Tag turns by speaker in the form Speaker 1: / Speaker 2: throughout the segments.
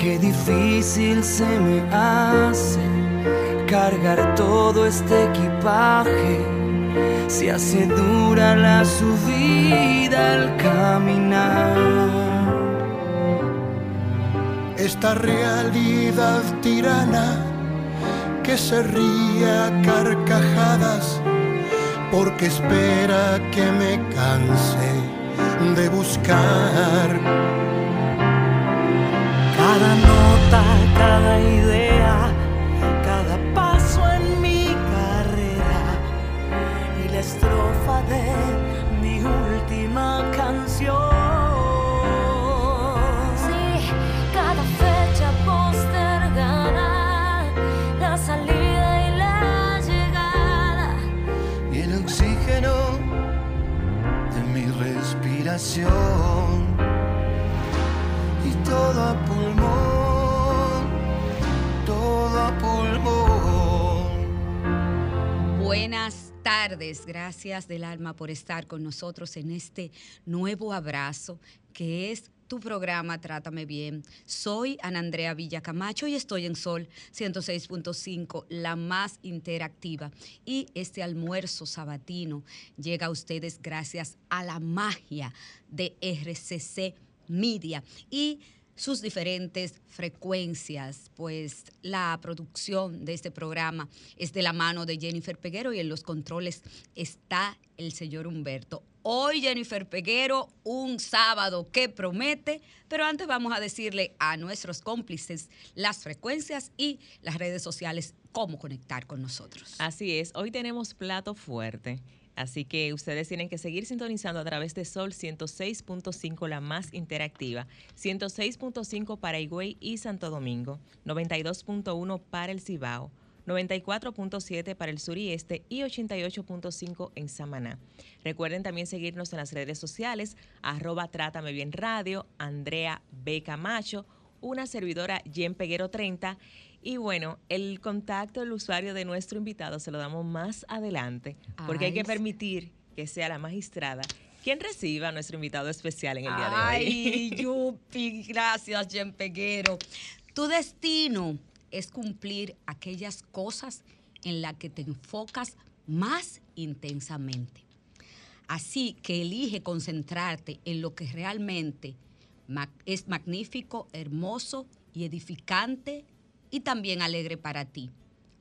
Speaker 1: Qué difícil se me hace cargar todo este equipaje, se hace dura la subida al caminar.
Speaker 2: esta realidad tirana que se ríe a carcajadas porque espera que me canse de buscar.
Speaker 1: Cada nota, cada idea, cada paso en mi carrera y la estrofa de mi última canción.
Speaker 3: Sí, cada fecha postergada, la salida y la llegada.
Speaker 1: y el oxígeno de mi respiración todo a pulmón, todo a pulmón.
Speaker 4: Buenas tardes, gracias del alma por estar con nosotros en este nuevo abrazo que es tu programa Trátame Bien. Soy Ana Andrea Villacamacho y estoy en Sol 106.5, la más interactiva. Y este almuerzo sabatino llega a ustedes gracias a la magia de RCC Media y sus diferentes frecuencias, pues la producción de este programa es de la mano de Jennifer Peguero y en los controles está el señor Humberto. Hoy Jennifer Peguero, un sábado que promete, pero antes vamos a decirle a nuestros cómplices las frecuencias y las redes sociales cómo conectar con nosotros.
Speaker 5: Así es, hoy tenemos plato fuerte. Así que ustedes tienen que seguir sintonizando a través de Sol 106.5, la más interactiva, 106.5 para Higüey y Santo Domingo, 92.1 para el Cibao, 94.7 para el sur y este y 88.5 en Samaná. Recuerden también seguirnos en las redes sociales, arroba Trátame Bien Radio, Andrea B. Camacho, una servidora Jen Peguero 30 y bueno, el contacto del usuario de nuestro invitado se lo damos más adelante, porque hay
Speaker 4: Ay,
Speaker 5: que permitir que sea la magistrada quien reciba a nuestro invitado especial en el día de hoy.
Speaker 4: Ay, Yupi, gracias, Jen Peguero. Tu destino es cumplir aquellas cosas en las que te enfocas más intensamente. Así que elige concentrarte en lo que realmente es magnífico, hermoso y edificante y también alegre para ti.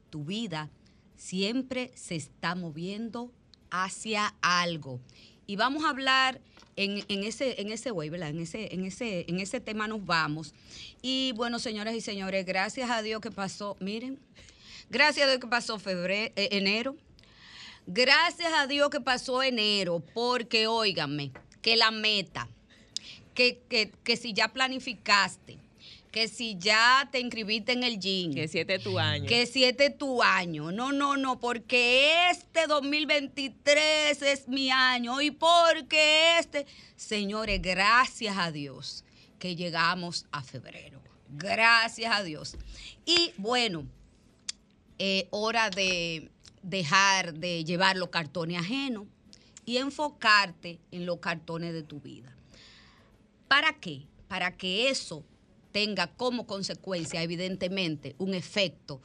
Speaker 4: Tu vida siempre se está moviendo hacia algo. Y vamos a hablar en, en ese, en ese way, ¿verdad? En ese, en, ese, en ese tema nos vamos. Y bueno, señoras y señores, gracias a Dios que pasó, miren, gracias a Dios que pasó eh, enero. Gracias a Dios que pasó enero, porque óigame, que la meta, que, que, que si ya planificaste, que si ya te inscribiste en el gym.
Speaker 5: Que siete tu año.
Speaker 4: Que siete tu año. No, no, no, porque este 2023 es mi año y porque este... Señores, gracias a Dios que llegamos a febrero. Gracias a Dios. Y bueno, eh, hora de dejar de llevar los cartones ajenos y enfocarte en los cartones de tu vida. ¿Para qué? Para que eso tenga como consecuencia, evidentemente, un efecto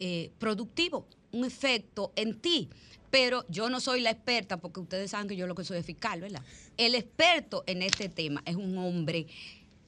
Speaker 4: eh, productivo, un efecto en ti. Pero yo no soy la experta, porque ustedes saben que yo lo que soy es fiscal, ¿verdad? El experto en este tema es un hombre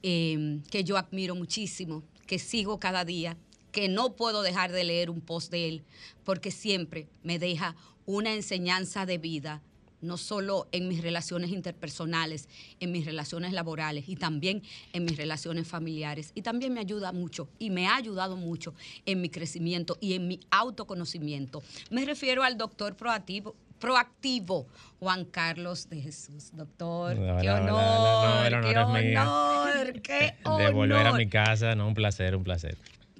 Speaker 4: eh, que yo admiro muchísimo, que sigo cada día, que no puedo dejar de leer un post de él, porque siempre me deja una enseñanza de vida, no solo en mis relaciones interpersonales, en mis relaciones laborales y también en mis relaciones familiares. Y también me ayuda mucho y me ha ayudado mucho en mi crecimiento y en mi autoconocimiento. Me refiero al doctor proactivo. Proactivo, Juan Carlos de Jesús, doctor. Qué honor,
Speaker 6: hola, no, el
Speaker 4: qué
Speaker 6: honor es mío.
Speaker 4: honor, qué honor.
Speaker 6: De volver a mi casa, no, un placer, un placer.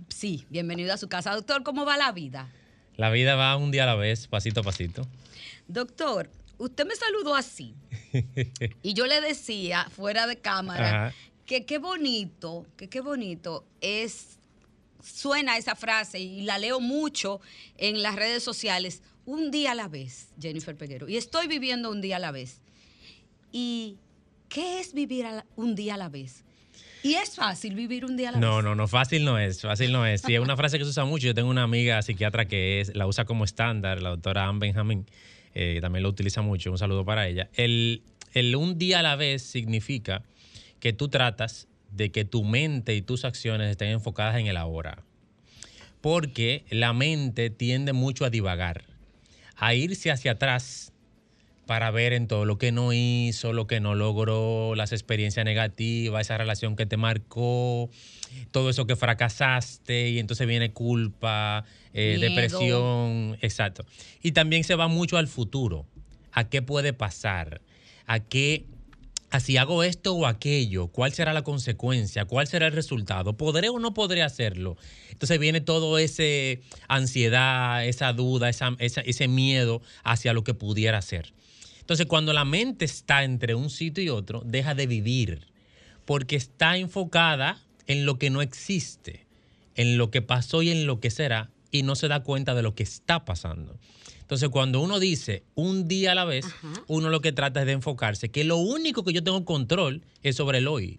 Speaker 4: Sí, bienvenido a su casa. Doctor, ¿cómo va la vida?
Speaker 6: La vida va un día a la vez, pasito a pasito.
Speaker 4: Doctor, usted me saludó así. y yo le decía, fuera de cámara,
Speaker 6: Ajá.
Speaker 4: que qué bonito, que qué bonito es, suena esa frase y la leo mucho en las redes sociales, un día a la vez, Jennifer Peguero. Y estoy viviendo un día a la vez. ¿Y qué es vivir la- un día a la vez? Y es fácil vivir un día a la
Speaker 6: No,
Speaker 4: vez.
Speaker 6: no, no, fácil no es, fácil no es. Sí, es una frase que se usa mucho. Yo tengo una amiga psiquiatra que es, la usa como estándar, la doctora Anne Benjamin, eh, también lo utiliza mucho. Un saludo para ella. El, el un día a la vez significa que tú tratas de que tu mente y tus acciones estén enfocadas en el ahora. Porque la mente tiende mucho a divagar, a irse hacia atrás para ver en todo lo que no hizo, lo que no logró, las experiencias negativas, esa relación que te marcó, todo eso que fracasaste y entonces viene culpa, eh, depresión, exacto. Y también se va mucho al futuro, a qué puede pasar, a qué, a si hago esto o aquello, cuál será la consecuencia, cuál será el resultado, podré o no podré hacerlo. Entonces viene todo ese ansiedad, esa duda, esa- esa- ese miedo hacia lo que pudiera ser. Entonces, cuando la mente está entre un sitio y otro, deja de vivir, porque está enfocada en lo que no existe, en lo que pasó y en lo que será, y no se da cuenta de lo que está pasando. Entonces, cuando uno dice un día a la vez, uno lo que trata es de enfocarse, que lo único que yo tengo control es sobre el hoy.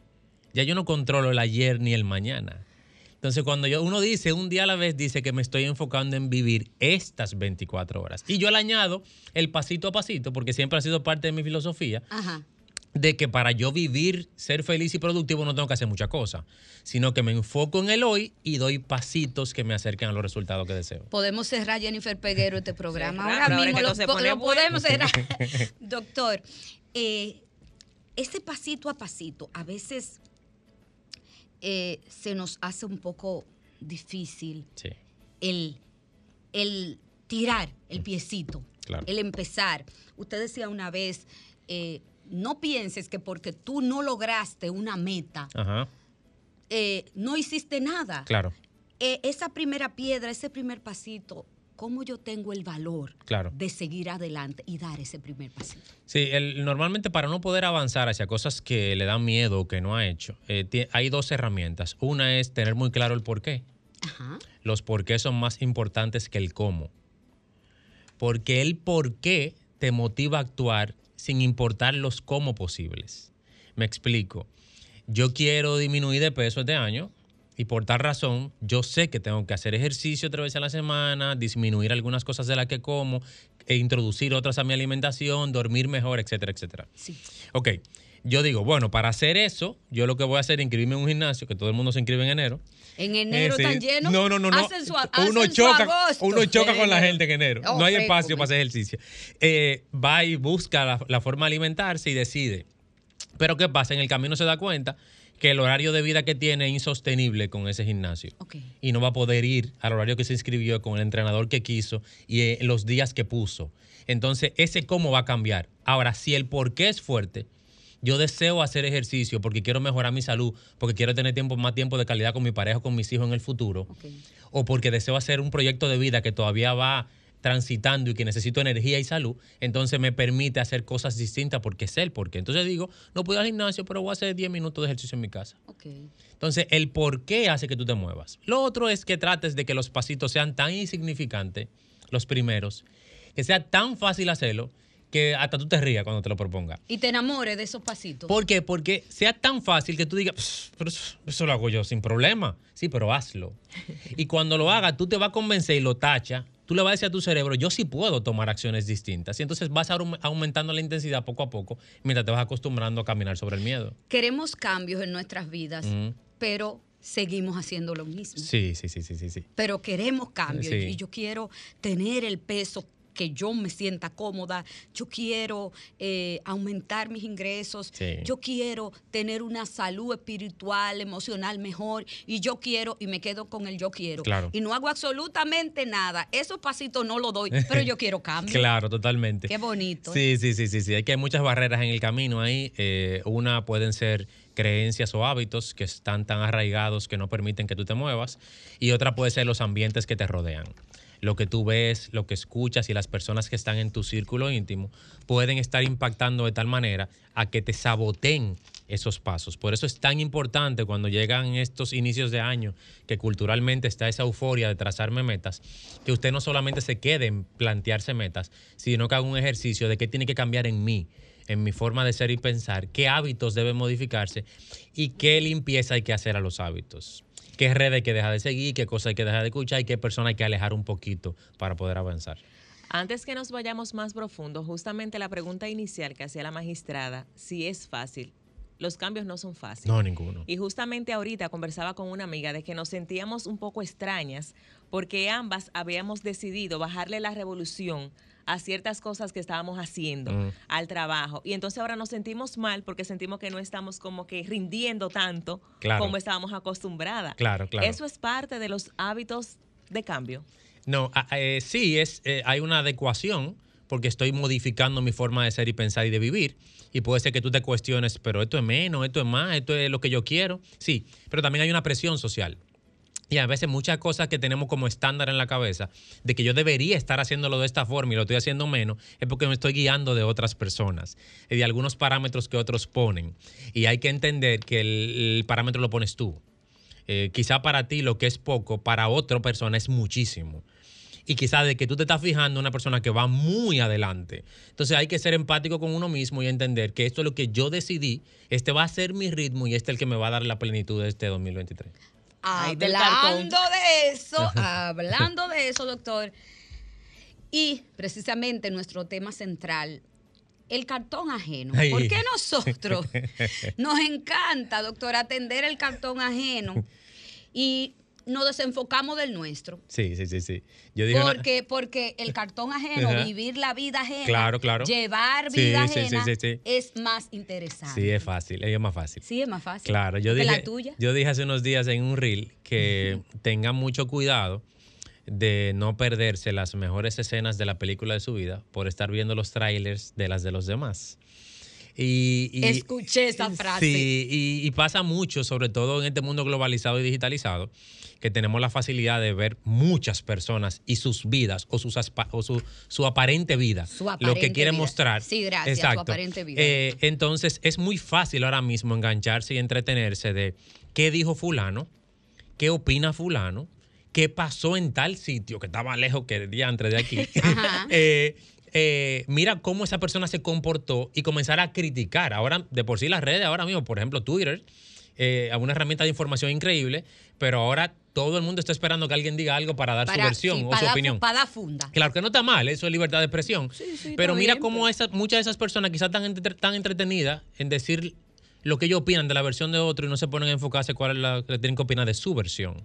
Speaker 6: Ya yo no controlo el ayer ni el mañana. Entonces, cuando yo, uno dice un día a la vez, dice que me estoy enfocando en vivir estas 24 horas. Y yo le añado el pasito a pasito, porque siempre ha sido parte de mi filosofía,
Speaker 4: Ajá.
Speaker 6: de que para yo vivir, ser feliz y productivo no tengo que hacer muchas cosas, sino que me enfoco en el hoy y doy pasitos que me acerquen a los resultados que deseo.
Speaker 4: Podemos cerrar Jennifer Peguero este programa. Ahora mismo lo, po- podemos cerrar. Doctor, eh, ese pasito a pasito a veces eh, se nos hace un poco difícil
Speaker 6: Sí,
Speaker 4: el, el tirar el piecito,
Speaker 6: Claro.
Speaker 4: el empezar. Usted decía una vez, eh, no pienses que porque tú no lograste una meta,
Speaker 6: ajá,
Speaker 4: eh, no hiciste nada.
Speaker 6: Claro,
Speaker 4: esa primera piedra, ese primer pasito, ¿cómo yo tengo el valor
Speaker 6: claro.
Speaker 4: de seguir adelante y dar ese primer pasito?
Speaker 6: Sí, el- normalmente para no poder avanzar hacia cosas que le dan miedo o que no ha hecho, eh, hay dos herramientas. Una es tener muy claro el por qué.
Speaker 4: Ajá.
Speaker 6: Los por qué son más importantes que el cómo. Porque el por qué te motiva a actuar sin importar los cómo posibles. Me explico. Yo quiero disminuir de peso este año y por tal razón yo sé que tengo que hacer ejercicio tres veces a la semana, disminuir algunas cosas de las que como, e introducir otras a mi alimentación, dormir mejor, etcétera, etcétera.
Speaker 4: Sí.
Speaker 6: Ok, yo digo, bueno, para hacer eso, yo lo que voy a hacer es inscribirme en un gimnasio, que todo el mundo se inscribe en enero.
Speaker 4: En enero
Speaker 6: Eh, sí.
Speaker 4: tan lleno.
Speaker 6: No, no, no, no.
Speaker 4: Hacen su,
Speaker 6: uno
Speaker 4: hacen
Speaker 6: choca,
Speaker 4: agosto.
Speaker 6: uno choca con la
Speaker 4: En
Speaker 6: gente en enero.
Speaker 4: Oh,
Speaker 6: no hay
Speaker 4: sí,
Speaker 6: espacio para hacer ejercicio. Eh, va y busca la, la forma de alimentarse y decide. Pero ¿qué pasa? En el camino se da cuenta que el horario de vida que tiene es insostenible con ese gimnasio. Y no va a poder ir al horario que se inscribió con el entrenador que quiso y eh, los días que puso. Entonces, ese cómo va a cambiar. Ahora, si el por qué es fuerte, yo deseo hacer ejercicio porque quiero mejorar mi salud, porque quiero tener tiempo, más tiempo de calidad con mi pareja, con mis hijos en el futuro, o porque deseo hacer un proyecto de vida que todavía va transitando y que necesito energía y salud, entonces me permite hacer cosas distintas porque sé el porqué. Entonces digo, no puedo ir al gimnasio, pero voy a hacer 10 minutos de ejercicio en mi casa. Entonces, el por qué hace que tú te muevas. Lo otro es que trates de que los pasitos sean tan insignificantes, los primeros, que sea tan fácil hacerlo, que hasta tú te rías cuando te lo proponga.
Speaker 4: Y te enamores de esos pasitos.
Speaker 6: ¿Por qué? Porque sea tan fácil que tú digas, "Pss, pero eso, eso lo hago yo sin problema. Sí, pero hazlo. Y cuando lo hagas, tú te vas a convencer y lo tacha. Tú le vas a decir a tu cerebro, yo sí puedo tomar acciones distintas. Y entonces vas aum- aumentando la intensidad poco a poco mientras te vas acostumbrando a caminar sobre el miedo.
Speaker 4: Queremos cambios en nuestras vidas, pero seguimos haciendo lo mismo.
Speaker 6: Sí, sí, sí, sí, sí, sí.
Speaker 4: Pero queremos cambios
Speaker 6: Sí.
Speaker 4: y yo quiero tener el peso que yo me sienta cómoda, yo quiero eh, aumentar mis ingresos,
Speaker 6: Sí.
Speaker 4: yo quiero tener una salud espiritual, emocional mejor y yo quiero y me quedo con el yo quiero.
Speaker 6: Claro.
Speaker 4: Y no hago absolutamente nada. Esos pasitos no los doy, pero yo quiero cambio.
Speaker 6: Claro, totalmente.
Speaker 4: Qué bonito.
Speaker 6: Sí, sí, sí, sí, sí. Hay que hay muchas barreras en el camino ahí. Eh, una pueden ser creencias o hábitos que están tan arraigados que no permiten que tú te muevas. Y otra puede ser los ambientes que te rodean. Lo que tú ves, lo que escuchas y las personas que están en tu círculo íntimo pueden estar impactando de tal manera a que te saboteen esos pasos. Por eso es tan importante cuando llegan estos inicios de año, que culturalmente está esa euforia de trazarme metas, que usted no solamente se quede en plantearse metas, sino que haga un ejercicio de qué tiene que cambiar en mí, en mi forma de ser y pensar, qué hábitos deben modificarse y qué limpieza hay que hacer a los hábitos. Qué red hay que dejar de seguir, qué cosas hay que dejar de escuchar y qué persona hay que alejar un poquito para poder avanzar.
Speaker 5: Antes que nos vayamos más profundo, justamente la pregunta inicial que hacía la magistrada, si es fácil. Los cambios no son fáciles.
Speaker 6: No, ninguno.
Speaker 5: Y justamente ahorita conversaba con una amiga de que nos sentíamos un poco extrañas porque ambas habíamos decidido bajarle la revolución a ciertas cosas que estábamos haciendo,
Speaker 6: Mm.
Speaker 5: al trabajo. Y entonces ahora nos sentimos mal porque sentimos que no estamos como que rindiendo tanto
Speaker 6: Claro.
Speaker 5: como estábamos acostumbradas.
Speaker 6: Claro, claro.
Speaker 5: Eso es parte de los hábitos de cambio.
Speaker 6: No, eh, sí, es, eh, hay una adecuación porque estoy modificando mi forma de ser y pensar y de vivir. Y puede ser que tú te cuestiones, pero esto es menos, esto es más, esto es lo que yo quiero. Sí, pero también hay una presión social. Y a veces muchas cosas que tenemos como estándar en la cabeza, de que yo debería estar haciéndolo de esta forma y lo estoy haciendo menos, es porque me estoy guiando de otras personas de algunos parámetros que otros ponen. Y hay que entender que el, parámetro lo pones tú. Eh, quizá para ti lo que es poco, para otra persona es muchísimo. Y quizá de que tú te estás fijando una persona que va muy adelante. Entonces hay que ser empático con uno mismo y entender que esto es lo que yo decidí, este va a ser mi ritmo y este es el que me va a dar la plenitud de este 2023.
Speaker 4: Hablando de eso, hablando de eso, doctor. Y precisamente nuestro tema central, el cartón ajeno.
Speaker 6: Ay.
Speaker 4: ¿Por qué nosotros nos encanta, doctor, atender el cartón ajeno y nos desenfocamos del nuestro?
Speaker 6: Sí, sí, sí, sí. Yo dije una-
Speaker 4: Porque, porque el cartón ajeno,
Speaker 6: Ajá.
Speaker 4: vivir la vida ajena,
Speaker 6: Claro, claro.
Speaker 4: llevar vida
Speaker 6: sí,
Speaker 4: ajena
Speaker 6: sí, sí.
Speaker 4: es más interesante.
Speaker 6: Sí, es fácil, es más fácil.
Speaker 4: Sí, es más fácil.
Speaker 6: Claro, yo dije,
Speaker 4: la tuya.
Speaker 6: yo dije hace unos días en un reel que tengan mucho cuidado de no perderse las mejores escenas de la película de su vida por estar viendo los trailers de las de los demás. Y, y-
Speaker 4: Escuché esa frase.
Speaker 6: Sí, y, y pasa mucho, sobre todo en este mundo globalizado y digitalizado, que tenemos la facilidad de ver muchas personas y sus vidas o, sus aspa- o su, su aparente vida,
Speaker 4: Su
Speaker 6: lo que quieren
Speaker 4: vida.
Speaker 6: mostrar.
Speaker 4: Sí, gracias, su aparente vida.
Speaker 6: Eh, entonces es muy fácil ahora mismo engancharse y entretenerse de qué dijo fulano, qué opina fulano, qué pasó en tal sitio que estaba lejos que el día antes de aquí. Eh, eh, mira cómo esa persona se comportó y comenzar a criticar. Ahora, de por sí las redes, ahora mismo, por ejemplo, Twitter, eh, una herramienta de información increíble, pero ahora todo el mundo está esperando que alguien diga algo para dar su versión
Speaker 4: sí,
Speaker 6: o su opinión.
Speaker 4: Para dar funda.
Speaker 6: Claro que no está mal, eso es libertad de expresión.
Speaker 4: sí,
Speaker 6: pero mira
Speaker 4: bien,
Speaker 6: cómo esas, muchas de esas personas quizás están entre- tan entretenidas en decir lo que ellos opinan de la versión de otro y no se ponen a enfocarse cuál es la que tienen que opinar de su versión.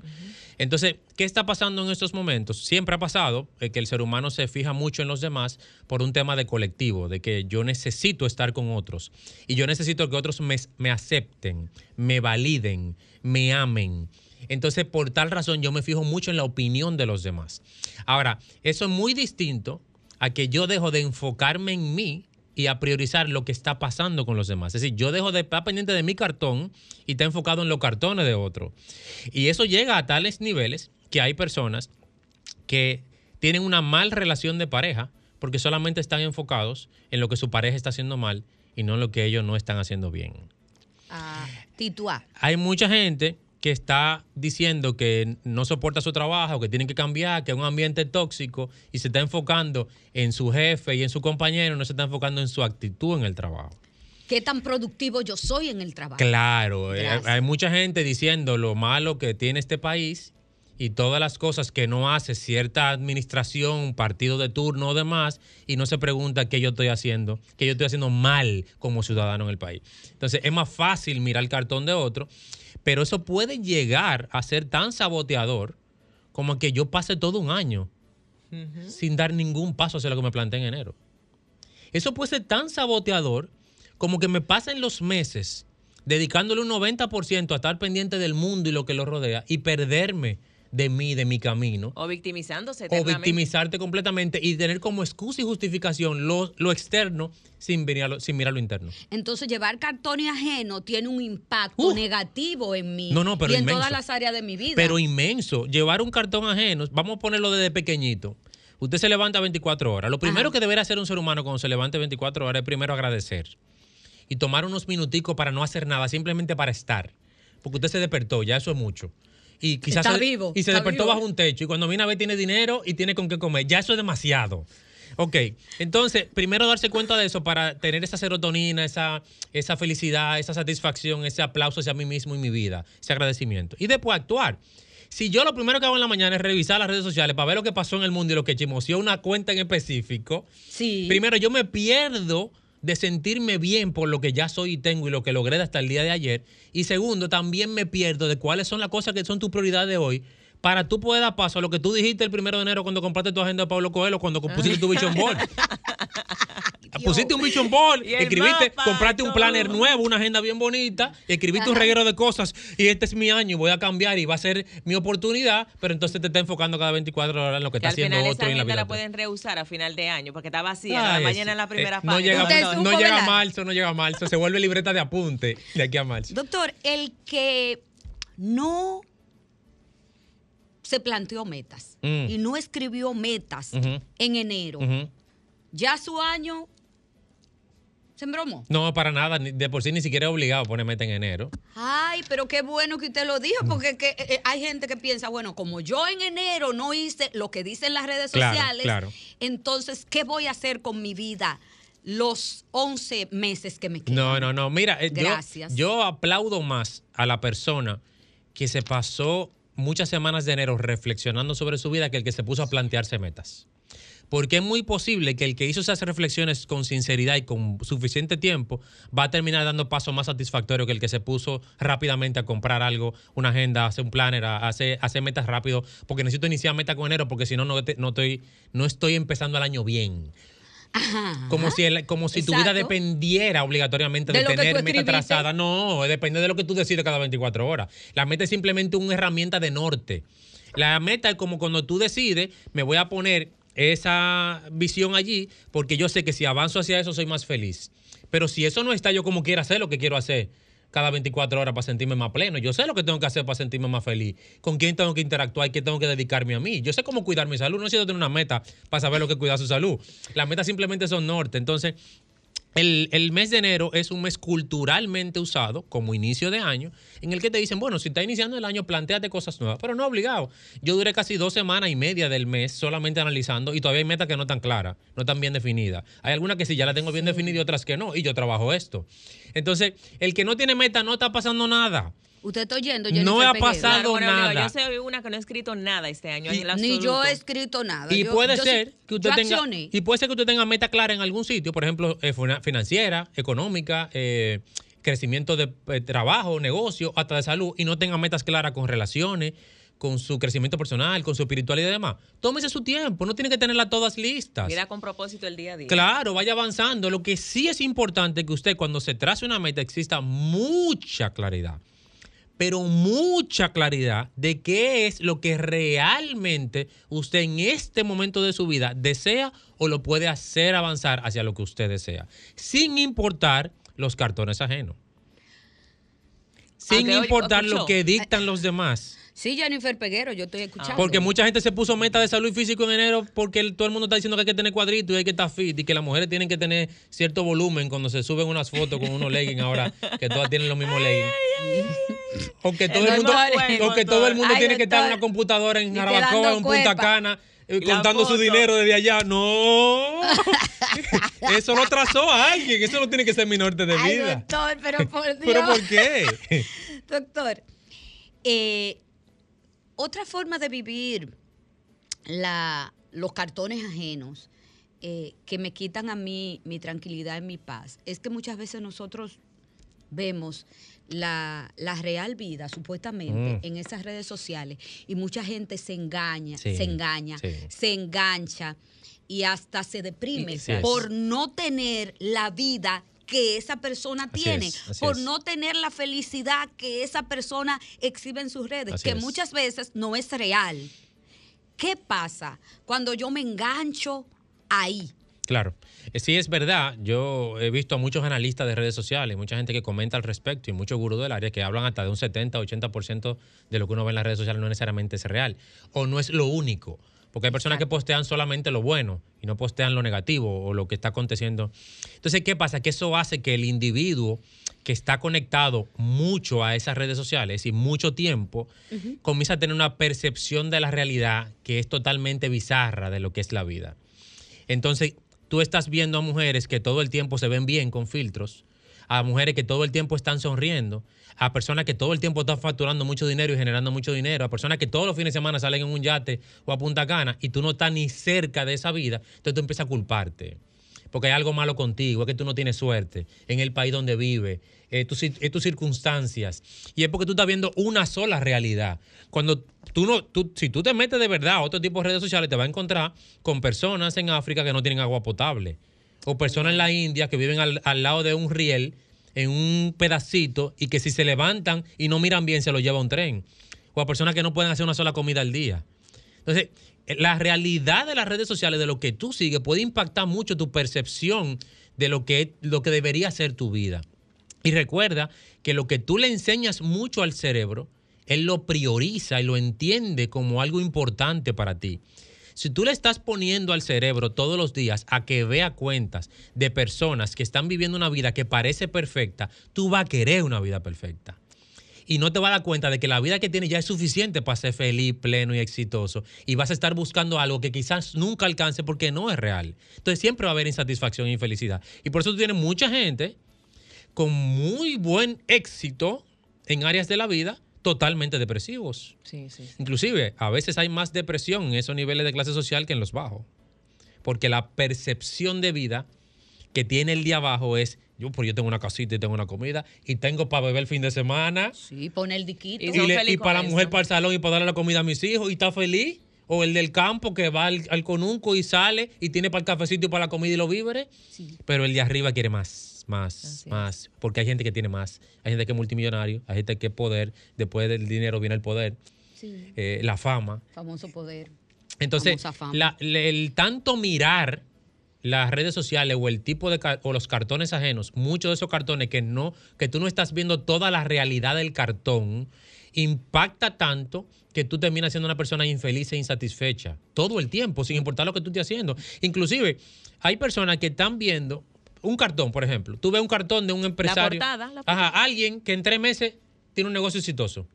Speaker 6: Entonces, ¿qué está pasando en estos momentos? Siempre ha pasado eh, que el ser humano se fija mucho en los demás por un tema de colectivo, de que yo necesito estar con otros y yo necesito que otros me, me acepten, me validen, me amen. Entonces, por tal razón, yo me fijo mucho en la opinión de los demás. Ahora, eso es muy distinto a que yo dejo de enfocarme en mí y a priorizar lo que está pasando con los demás. Es decir, yo dejo de estar pendiente de mi cartón y está enfocado en los cartones de otro. Y eso llega a tales niveles que hay personas que tienen una mal relación de pareja porque solamente están enfocados en lo que su pareja está haciendo mal y no en lo que ellos no están haciendo bien.
Speaker 4: Ah, Titua.
Speaker 6: Hay mucha gente que está diciendo que no soporta su trabajo, que tienen que cambiar, que es un ambiente tóxico y se está enfocando en su jefe y en su compañero, no se está enfocando en su actitud en el trabajo.
Speaker 4: ¿Qué tan productivo yo soy en el trabajo?
Speaker 6: Claro, eh,
Speaker 4: Gracias.
Speaker 6: hay mucha gente diciendo lo malo que tiene este país y todas las cosas que no hace cierta administración, partido de turno o demás, y no se pregunta qué yo estoy haciendo, qué yo estoy haciendo mal como ciudadano en el país. Entonces es más fácil mirar el cartón de otro, pero eso puede llegar a ser tan saboteador como que yo pase todo un año sin dar ningún paso hacia lo que me planteé en enero. Eso puede ser tan saboteador como que me pasen los meses dedicándole un 90% a estar pendiente del mundo y lo que lo rodea y perderme de mí, de mi camino.
Speaker 5: O victimizándose
Speaker 6: O victimizarte completamente y tener como excusa y justificación lo, lo externo sin, mirarlo, sin mirar lo interno.
Speaker 4: Entonces, llevar cartones ajenos tiene un impacto negativo en mí.
Speaker 6: No, no, pero
Speaker 4: y en
Speaker 6: inmenso.
Speaker 4: todas las áreas de mi vida.
Speaker 6: Pero inmenso. Llevar un cartón ajeno, vamos a ponerlo desde pequeñito. Usted se levanta 24 horas. Lo primero que deberá hacer un ser humano cuando se levante 24 horas es primero agradecer. Y tomar unos minuticos para no hacer nada, simplemente para estar. Porque usted se despertó, ya eso es mucho. Y quizás
Speaker 4: Está
Speaker 6: se-
Speaker 4: vivo,
Speaker 6: y se despertó
Speaker 4: vivo.
Speaker 6: bajo un techo. Y cuando viene a ver tiene dinero y tiene con qué comer. Ya eso es demasiado. Ok, entonces, primero darse cuenta de eso para tener esa serotonina, esa, esa felicidad, esa satisfacción, ese aplauso hacia mí mismo y mi vida, ese agradecimiento. Y después actuar. Si yo lo primero que hago en la mañana es revisar las redes sociales para ver lo que pasó en el mundo y lo que chismoseó una cuenta en específico, primero yo me pierdo de sentirme bien por lo que ya soy y tengo y lo que logré hasta el día de ayer. Y segundo, también me pierdo de cuáles son las cosas que son tus prioridades de hoy para tú poder dar paso a lo que tú dijiste el primero de enero cuando compraste tu agenda de Pablo Coelho, cuando pusiste tu vision board. Pusiste un vision board, escribiste,
Speaker 5: mapa,
Speaker 6: compraste un planner nuevo, una agenda bien bonita, y escribiste un reguero de cosas, y este es mi año, y voy a cambiar, y va a ser mi oportunidad, pero entonces te está enfocando cada 24 horas en lo que
Speaker 5: Que
Speaker 6: está haciendo
Speaker 5: final esa
Speaker 6: otro en la vida.
Speaker 5: la pueden reusar a final de año porque está vacía.
Speaker 6: Ay,
Speaker 5: mañana en la primera
Speaker 6: Eh, no
Speaker 5: página.
Speaker 6: llega, no, llega
Speaker 4: ¿verdad?
Speaker 6: marzo, no llega marzo, se vuelve libreta de apunte de aquí a marzo.
Speaker 4: Doctor, el que no se planteó metas
Speaker 6: Mm.
Speaker 4: y no escribió metas en enero, ya su año se embromó.
Speaker 6: No, para nada, de por sí ni siquiera es obligado a poner meta en enero.
Speaker 4: Ay, pero qué bueno que usted lo
Speaker 6: Mm.
Speaker 4: dijo, porque que, eh, hay gente que piensa, bueno, como yo en enero no hice lo que dicen las redes
Speaker 6: Claro,
Speaker 4: sociales,
Speaker 6: claro.
Speaker 4: entonces, ¿qué voy a hacer con mi vida los 11 meses que me quedan?
Speaker 6: No, no, no. Mira, eh, yo-
Speaker 4: Gracias.
Speaker 6: Yo, aplaudo más a la persona que se pasó muchas semanas de enero reflexionando sobre su vida que el que se puso a plantearse metas. Porque es muy posible que el que hizo esas reflexiones con sinceridad y con suficiente tiempo va a terminar dando paso más satisfactorio que el que se puso rápidamente a comprar algo, una agenda, hacer un planner, a hacer, hacer metas rápido, porque necesito iniciar meta con enero, porque si no, no, te- no, estoy, no estoy empezando el año bien. Como si, el- como si tu vida dependiera obligatoriamente de,
Speaker 4: De
Speaker 6: tener meta trazada. No, depende de lo que tú decides cada 24 horas. La meta es simplemente una herramienta de norte. La meta es como cuando tú decides, me voy a poner esa visión allí, porque yo sé que si avanzo hacia eso soy más feliz. Pero si eso no está, yo como quiero hacer lo que quiero hacer cada 24 horas para sentirme más pleno. Yo sé lo que tengo que hacer para sentirme más feliz. Con quién tengo que interactuar qué tengo que dedicarme a mí. Yo sé cómo cuidar mi salud. No necesito tener una meta para saber lo que cuidar su salud. Las metas simplemente son norte. Entonces, el, el mes de enero es un mes culturalmente usado como inicio de año, en el que te dicen, bueno, si está iniciando el año, planteate cosas nuevas, pero no obligado. Yo duré casi dos semanas y media del mes solamente analizando y todavía hay metas que no están claras, no están bien definidas. Hay algunas que sí ya las tengo bien definidas y otras que no, y yo trabajo esto. Entonces, el que no tiene meta no está pasando nada.
Speaker 4: Usted está oyendo,
Speaker 6: No
Speaker 4: Jennifer
Speaker 6: ha pasado
Speaker 5: Claro,
Speaker 6: nada.
Speaker 5: Yo soy una que no he escrito nada este año.
Speaker 6: Y-
Speaker 5: en
Speaker 4: Ni yo he escrito nada.
Speaker 6: Y
Speaker 4: Yo-
Speaker 6: puede
Speaker 4: yo
Speaker 6: ser
Speaker 4: sí-
Speaker 6: que usted
Speaker 4: yo
Speaker 6: tenga
Speaker 4: accioné.
Speaker 6: y puede ser que usted tenga meta clara en algún sitio, por ejemplo, eh, fina- financiera, económica, eh, crecimiento de eh, trabajo, negocio, hasta de salud, y no tenga metas claras con relaciones, con su crecimiento personal, con su espiritualidad y demás. Tómese su tiempo, no tiene que tenerlas todas listas.
Speaker 5: Mira con propósito el día a día.
Speaker 6: Claro, vaya avanzando. Lo que sí es importante que usted cuando se trace una meta exista mucha claridad. Pero mucha claridad de qué es lo que realmente usted en este momento de su vida desea o lo puede hacer avanzar hacia lo que usted desea, sin importar los cartones ajenos. Sin
Speaker 4: oye,
Speaker 6: importar lo que dictan los demás.
Speaker 4: Sí, Jennifer Peguero, yo estoy escuchando.
Speaker 6: Porque mucha gente se puso meta de salud físico en enero porque el- todo el mundo está diciendo que hay que tener cuadritos y hay que estar fit y que las mujeres tienen que tener cierto volumen cuando se suben unas fotos con unos leggings ahora que todas tienen los mismos leggings. O que todo el mundo, o que todo el mundo
Speaker 4: Ay,
Speaker 6: tiene que estar en una computadora en Jarabacoa en Punta. Cana eh, contando su dinero desde allá. No. Eso lo trazó a alguien. Eso no tiene que ser mi norte de
Speaker 4: Ay,
Speaker 6: vida.
Speaker 4: doctor, pero por Dios.
Speaker 6: ¿Pero por qué?
Speaker 4: Doctor, eh, otra forma de vivir la, los cartones ajenos eh, que me quitan a mí mi tranquilidad y mi paz es que muchas veces nosotros vemos la, la real vida supuestamente
Speaker 7: Mm.
Speaker 4: en esas redes sociales y mucha gente se engaña,
Speaker 7: Sí,
Speaker 4: se engaña,
Speaker 7: sí.
Speaker 4: se engancha y hasta se deprime por no tener la vida que esa persona
Speaker 7: Así
Speaker 4: tiene,
Speaker 7: es,
Speaker 4: por
Speaker 7: es.
Speaker 4: no tener la felicidad que esa persona exhibe en sus redes,
Speaker 6: Así
Speaker 4: que
Speaker 6: es.
Speaker 4: muchas veces no es real. ¿Qué pasa cuando yo me engancho ahí?
Speaker 6: Claro, Eh, sí es verdad. Yo he visto a muchos analistas de redes sociales, mucha gente que comenta al respecto y muchos gurús del área que hablan hasta de un 70, 80% de lo que uno ve en las redes sociales no necesariamente es real o no es lo único. Porque hay personas que postean solamente lo bueno y no postean lo negativo o lo que está aconteciendo. Entonces, ¿qué pasa? Que eso hace que el individuo que está conectado mucho a esas redes sociales y mucho tiempo, comienza a tener una percepción de la realidad que es totalmente bizarra de lo que es la vida. Entonces, tú estás viendo a mujeres que todo el tiempo se ven bien con filtros, a mujeres que todo el tiempo están sonriendo, a personas que todo el tiempo están facturando mucho dinero y generando mucho dinero, a personas que todos los fines de semana salen en un yate o a Punta Cana y tú no estás ni cerca de esa vida, entonces tú empiezas a culparte. Porque hay algo malo contigo, es que tú no tienes suerte en el país donde vives, eh, tus, cir- tus circunstancias. Y es porque tú estás viendo una sola realidad. Cuando tú no, tú, si tú te metes de verdad a otro tipo de redes sociales, te vas a encontrar con personas en África que no tienen agua potable. O personas en la India que viven al, al lado de un riel, en un pedacito, y que si se levantan y no miran bien, se lo lleva un tren. O a personas que no pueden hacer una sola comida al día. Entonces, eh, la realidad de las redes sociales, de lo que tú sigues, puede impactar mucho tu percepción de lo que, lo que debería ser tu vida. Y recuerda que lo que tú le enseñas mucho al cerebro, él lo prioriza y lo entiende como algo importante para ti. Si tú le estás poniendo al cerebro todos los días a que vea cuentas de personas que están viviendo una vida que parece perfecta, tú vas a querer una vida perfecta y no te vas a dar cuenta de que la vida que tienes ya es suficiente para ser feliz, pleno y exitoso. Y vas a estar buscando algo que quizás nunca alcance porque no es real. Entonces siempre va a haber insatisfacción e infelicidad. Y por eso tú tienes mucha gente con muy buen éxito en áreas de la vida totalmente depresivos.
Speaker 5: Sí, sí.
Speaker 6: Inclusive, a veces hay más depresión en esos niveles de clase social que en los bajos. Porque la percepción de vida que tiene el de abajo es, yo, pues yo tengo una casita y tengo una comida y tengo para beber el fin de semana.
Speaker 4: Sí, pone el diquito.
Speaker 6: Y, le- y para la mujer, para el salón y para darle la comida a mis hijos y está feliz. O el del campo que va al, al conunco y sale y tiene para el cafecito y para la comida y los víveres. Pero el de arriba quiere más, más, más. Porque hay gente que tiene más. Hay gente que es multimillonario, hay gente que es poder. Después del dinero viene el poder,
Speaker 4: Sí.
Speaker 6: eh, la fama.
Speaker 4: Famoso poder.
Speaker 6: Entonces,
Speaker 4: Famosa fama.
Speaker 6: la- el tanto mirar las redes sociales o el tipo de o los cartones ajenos, muchos de esos cartones que no que tú no estás viendo toda la realidad del cartón, impacta tanto que tú terminas siendo una persona infeliz e insatisfecha todo el tiempo, sin importar lo que tú estés haciendo. Inclusive, hay personas que están viendo un cartón, por ejemplo. Tú ves un cartón de un empresario.
Speaker 5: portada, la
Speaker 6: Ajá, alguien que en tres meses tiene un negocio exitoso.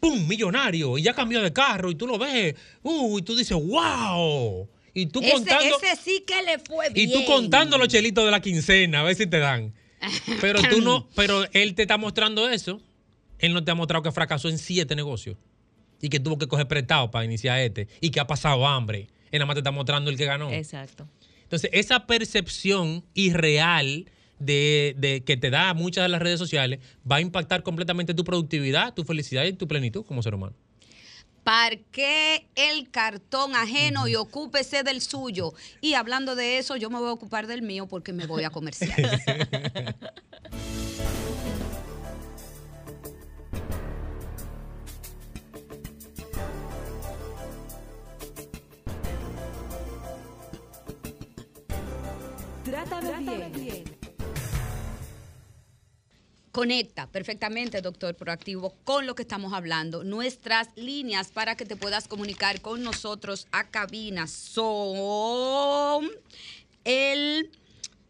Speaker 6: ¡Pum! Millonario. Y ya cambió de carro. Y tú lo ves. Uh, y tú dices, ¡wow! Y tú
Speaker 4: ese,
Speaker 6: contando.
Speaker 4: ese sí que le fue
Speaker 6: Y
Speaker 4: bien.
Speaker 6: tú contando los chelitos de la quincena, a ver si te dan. Pero tú no, pero él te está mostrando eso. Él no te ha mostrado que fracasó en siete negocios. Y que tuvo que coger prestado para iniciar este. Y que ha pasado hambre. Él nada más te está mostrando el que ganó.
Speaker 5: Exacto.
Speaker 6: Entonces, esa percepción irreal de, de que te da muchas de las redes sociales va a impactar completamente tu productividad, tu felicidad y tu plenitud como ser humano.
Speaker 4: Parqué el cartón ajeno y ocúpese del suyo. Y hablando de eso, yo me voy a ocupar del mío porque me voy a comercial.
Speaker 8: Trátame bien.
Speaker 4: Conecta perfectamente, doctor Proactivo, con lo que estamos hablando. Nuestras líneas para que te puedas comunicar con nosotros a cabina son el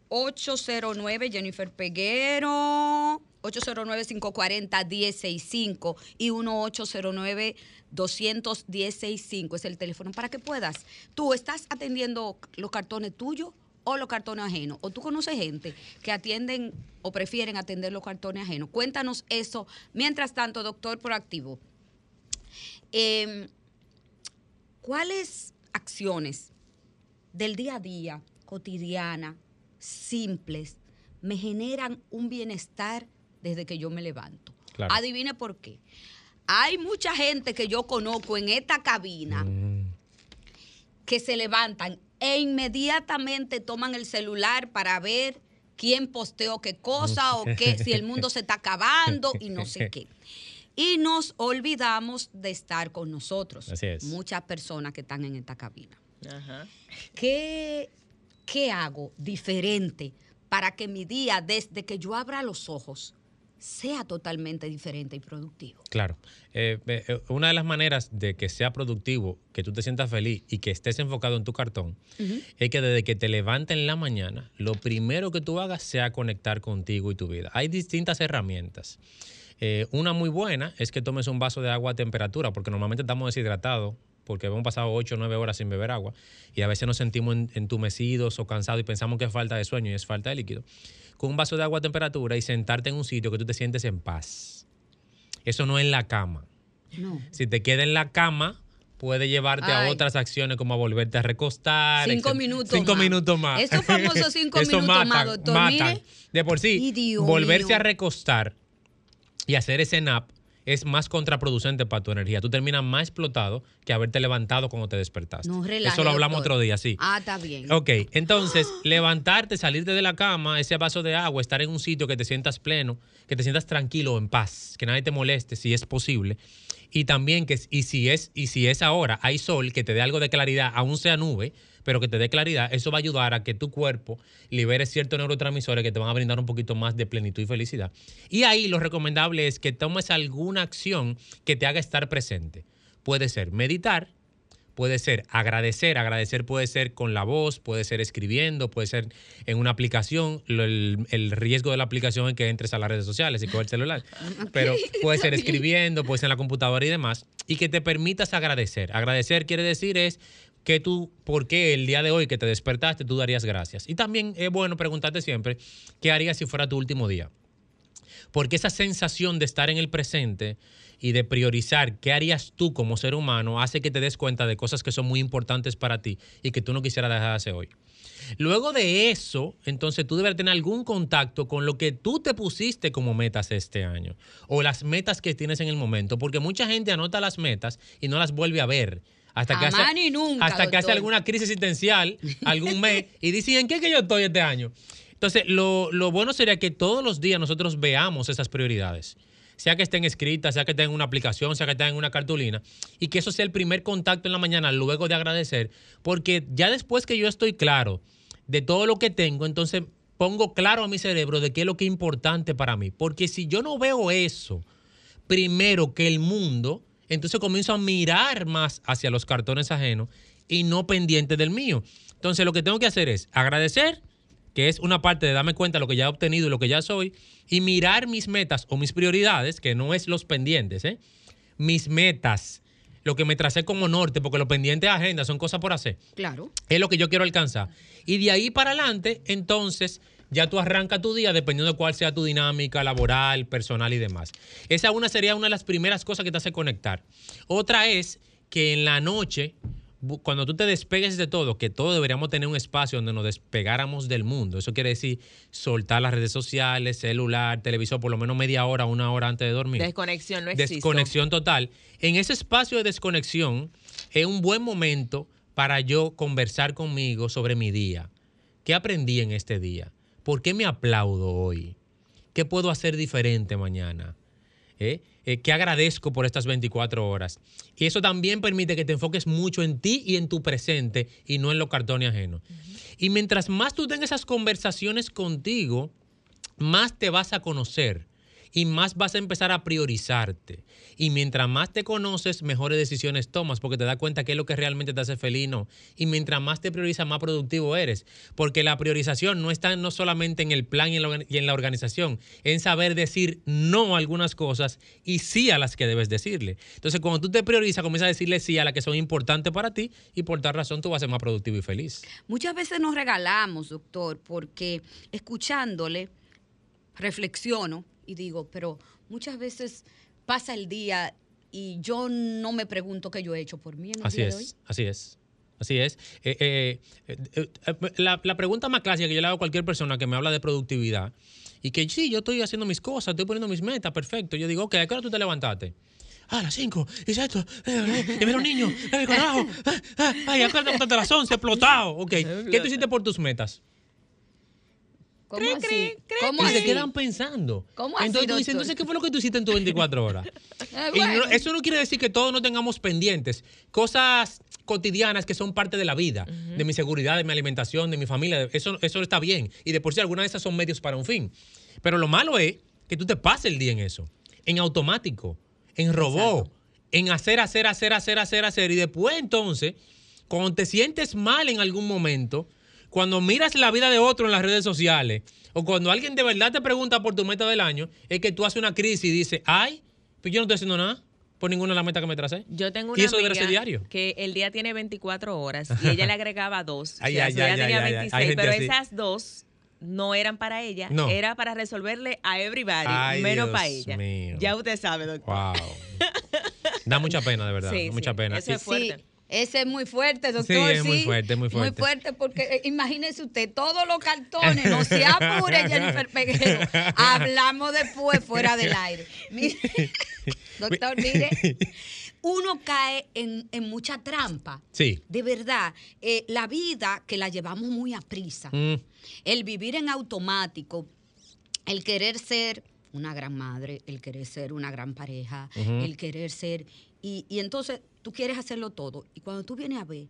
Speaker 4: 809 Jennifer Peguero, 809-540-165 y 1809-210-65 es el teléfono para que puedas. Tú estás atendiendo los cartones tuyos o los cartones ajenos, o tú conoces gente que atienden o prefieren atender los cartones ajenos. Cuéntanos eso. Mientras tanto, doctor proactivo, em, ¿cuáles acciones del día a día, cotidiana, simples, me generan un bienestar desde que yo me levanto?
Speaker 6: Claro.
Speaker 4: Adivine por qué. Hay mucha gente que yo conozco en esta cabina que se levantan e inmediatamente toman el celular para ver quién posteó qué cosa o qué, si el mundo se está acabando y no sé qué. Y nos olvidamos de estar con nosotros.
Speaker 6: Así es.
Speaker 4: Muchas personas que están en esta cabina.
Speaker 5: Ajá.
Speaker 4: ¿Qué, ¿Qué hago diferente para que mi día, desde que yo abra los ojos, sea totalmente diferente y productivo?
Speaker 6: Claro. Eh, eh, una de las maneras de que sea productivo, que tú te sientas feliz y que estés enfocado en tu cartón, es que desde que te levantes en la mañana, lo primero que tú hagas sea conectar contigo y tu vida. Hay distintas herramientas. Eh, una muy buena es que tomes un vaso de agua a temperatura, porque normalmente estamos deshidratados, porque hemos pasado 8 o 9 horas sin beber agua, y a veces nos sentimos en- entumecidos o cansados y pensamos que es falta de sueño y es falta de líquido. Con un vaso de agua a temperatura y sentarte en un sitio que tú te sientes en paz. Eso no es en la cama.
Speaker 4: No.
Speaker 6: Si te queda en la cama, puede llevarte a
Speaker 4: Ay.
Speaker 6: otras acciones como a volverte a recostar.
Speaker 4: Cinco
Speaker 6: etcétera.
Speaker 4: minutos
Speaker 6: Cinco
Speaker 4: más.
Speaker 6: minutos más.
Speaker 4: Esos famosos cinco
Speaker 6: Eso
Speaker 4: minutos
Speaker 6: matan,
Speaker 4: más, doctor.
Speaker 6: matan. De por sí,
Speaker 4: Y Dios
Speaker 6: volverse
Speaker 4: mío.
Speaker 6: a recostar y hacer ese nap es más contraproducente para tu energía. Tú terminas más explotado que haberte levantado cuando te despertaste.
Speaker 4: No relaje,
Speaker 6: Eso lo hablamos
Speaker 4: doctor.
Speaker 6: otro día, sí.
Speaker 4: Ah, está bien.
Speaker 6: Ok, entonces, levantarte, salirte de la cama, ese vaso de agua, estar en un sitio que te sientas pleno, que te sientas tranquilo, en paz, que nadie te moleste si es posible. Y también que y si es y si es ahora hay sol que te dé algo de claridad, aún sea nube, pero que te dé claridad, eso va a ayudar a que tu cuerpo libere ciertos neurotransmisores que te van a brindar un poquito más de plenitud y felicidad. Y ahí lo recomendable es que tomes alguna acción que te haga estar presente. Puede ser meditar, Puede ser agradecer, agradecer puede ser con la voz, puede ser escribiendo, puede ser en una aplicación. El, el riesgo de la aplicación es que entres a las redes sociales y coges el celular. Pero puede ser escribiendo, puede ser en la computadora y demás. Y que te permitas agradecer. Agradecer quiere decir es que tú, ¿por qué el día de hoy que te despertaste tú darías gracias? Y también es bueno preguntarte siempre, ¿qué harías si fuera tu último día? Porque esa sensación de estar en el presente y de priorizar qué harías tú como ser humano hace que te des cuenta de cosas que son muy importantes para ti y que tú no quisieras dejar de hacer hoy. Luego de eso, entonces tú deberías tener algún contacto con lo que tú te pusiste como metas este año o las metas que tienes en el momento, porque mucha gente anota las metas y no las vuelve a ver. Hasta que, hace,
Speaker 4: nunca,
Speaker 6: hasta que hace alguna crisis existencial, algún mes, y dicen, ¿en qué que yo estoy este año? Entonces, lo, lo bueno sería que todos los días nosotros veamos esas prioridades. Sea que estén escritas, sea que estén en una aplicación, sea que estén en una cartulina, y que eso sea el primer contacto en la mañana luego de agradecer, porque ya después que yo estoy claro de todo lo que tengo, entonces pongo claro a mi cerebro de qué es lo que es importante para mí. Porque si yo no veo eso primero que el mundo, entonces comienzo a mirar más hacia los cartones ajenos y no pendiente del mío. Entonces lo que tengo que hacer es agradecer, que es una parte de darme cuenta de lo que ya he obtenido y lo que ya soy, y mirar mis metas o mis prioridades, que no es los pendientes, ¿eh? mis metas, lo que me tracé como norte, porque los pendientes de agenda son cosas por hacer
Speaker 4: Claro.
Speaker 6: es lo que yo quiero alcanzar. Y de ahí para adelante, entonces, ya tú arrancas tu día dependiendo de cuál sea tu dinámica laboral, personal y demás. Esa una sería una de las primeras cosas que te hace conectar. Otra es que en la noche, cuando tú te despegues de todo, que todos deberíamos tener un espacio donde nos despegáramos del mundo. Eso quiere decir soltar las redes sociales, celular, televisor, por lo menos media hora, una hora antes de dormir.
Speaker 5: Desconexión no existe.
Speaker 6: Desconexión total. En ese espacio de desconexión es un buen momento para yo conversar conmigo sobre mi día. ¿Qué aprendí en este día? ¿Por qué me aplaudo hoy? ¿Qué puedo hacer diferente mañana? ¿Eh? eh, qué agradezco por estas 24 horas. Y eso también permite que te enfoques mucho en ti y en tu presente y no en los cartones ajenos. Y mientras más tú tengas esas conversaciones contigo, más te vas a conocer y más vas a empezar a priorizarte. Y mientras más te conoces, mejores decisiones tomas porque te das cuenta qué es lo que realmente te hace feliz. ¿no? Y mientras más te priorizas, más productivo eres. Porque la priorización no está no solamente en el plan y en la, y en la organización, en saber decir no a algunas cosas y sí a las que debes decirle. Entonces, cuando tú te priorizas, comienzas a decirle sí a las que son importantes para ti y por tal razón tú vas a ser más productivo y feliz.
Speaker 4: Muchas veces nos regalamos, doctor, porque escuchándole reflexiono y digo, pero muchas veces pasa el día y yo no me pregunto qué yo he hecho por mí en el
Speaker 6: Así
Speaker 4: día de hoy.
Speaker 6: es, así es. Así es. Eh, eh, eh, la, la pregunta más clásica que yo le hago a cualquier persona que me habla de productividad y que sí, yo estoy haciendo mis cosas, estoy poniendo mis metas, perfecto. Yo digo, ok, ¿a qué hora tú te levantaste? Ah, a las 5, y esto, eh, eh, y los niños, el carajo, ay, acá te levantaste a las 11, explotado. Ok, ¿qué tú hiciste por tus metas?
Speaker 4: ¿Cómo así? ¿Cómo
Speaker 6: y se
Speaker 4: así?
Speaker 6: quedan pensando.
Speaker 4: ¿Cómo así,
Speaker 6: entonces tú dices, entonces, ¿qué fue lo que tú hiciste en tus 24 horas?
Speaker 4: Eh,
Speaker 6: Y no- eso no quiere decir que todos no tengamos pendientes. Cosas cotidianas que son parte de la vida, de mi seguridad, de mi alimentación, de mi familia. Eso, eso está bien. Y de por sí, algunas de esas son medios para un fin. Pero lo malo es que tú te pases el día en eso. En automático, en robot, en hacer, hacer, hacer, hacer, hacer, hacer. Y después, entonces, cuando te sientes mal en algún momento, cuando miras la vida de otro en las redes sociales, o cuando alguien de verdad te pregunta por tu meta del año, es que tú haces una crisis y dices, ay, pues yo no estoy haciendo nada por ninguna de las metas que me tracé.
Speaker 5: Yo tengo
Speaker 6: Y
Speaker 5: una
Speaker 6: eso debería
Speaker 5: amiga
Speaker 6: ser diario.
Speaker 5: que el día tiene 24 horas y ella le agregaba dos.
Speaker 6: Ay,
Speaker 5: o sea,
Speaker 6: ay,
Speaker 5: su día
Speaker 6: ay,
Speaker 5: tenía
Speaker 6: ay, ay, ay.
Speaker 5: 26,
Speaker 6: Hay gente
Speaker 5: pero
Speaker 6: así.
Speaker 5: esas dos no eran para ella,
Speaker 6: No.
Speaker 5: era para resolverle a everybody,
Speaker 6: Ay,
Speaker 5: menos
Speaker 6: Dios
Speaker 5: para ella.
Speaker 6: mío.
Speaker 5: Ya usted sabe, doctor.
Speaker 6: Wow. Da mucha pena, de verdad.
Speaker 5: Sí,
Speaker 6: mucha
Speaker 5: sí,
Speaker 6: pena.
Speaker 5: eso es
Speaker 6: Y-
Speaker 5: fuerte.
Speaker 4: Sí, ese es muy fuerte, doctor.
Speaker 6: Sí, es muy fuerte, muy fuerte.
Speaker 4: Muy fuerte porque eh, imagínese usted, todos los cartones, no se apure, Jennifer Peguero. Hablamos después fuera del aire. Mire, doctor, mire, uno cae en, en mucha trampa.
Speaker 6: Sí.
Speaker 4: De verdad, eh, la vida que la llevamos muy a prisa,
Speaker 6: Mm,
Speaker 4: el vivir en automático, el querer ser una gran madre, el querer ser una gran pareja, el querer ser... Y, y entonces tú quieres hacerlo todo. Y cuando tú vienes a ver,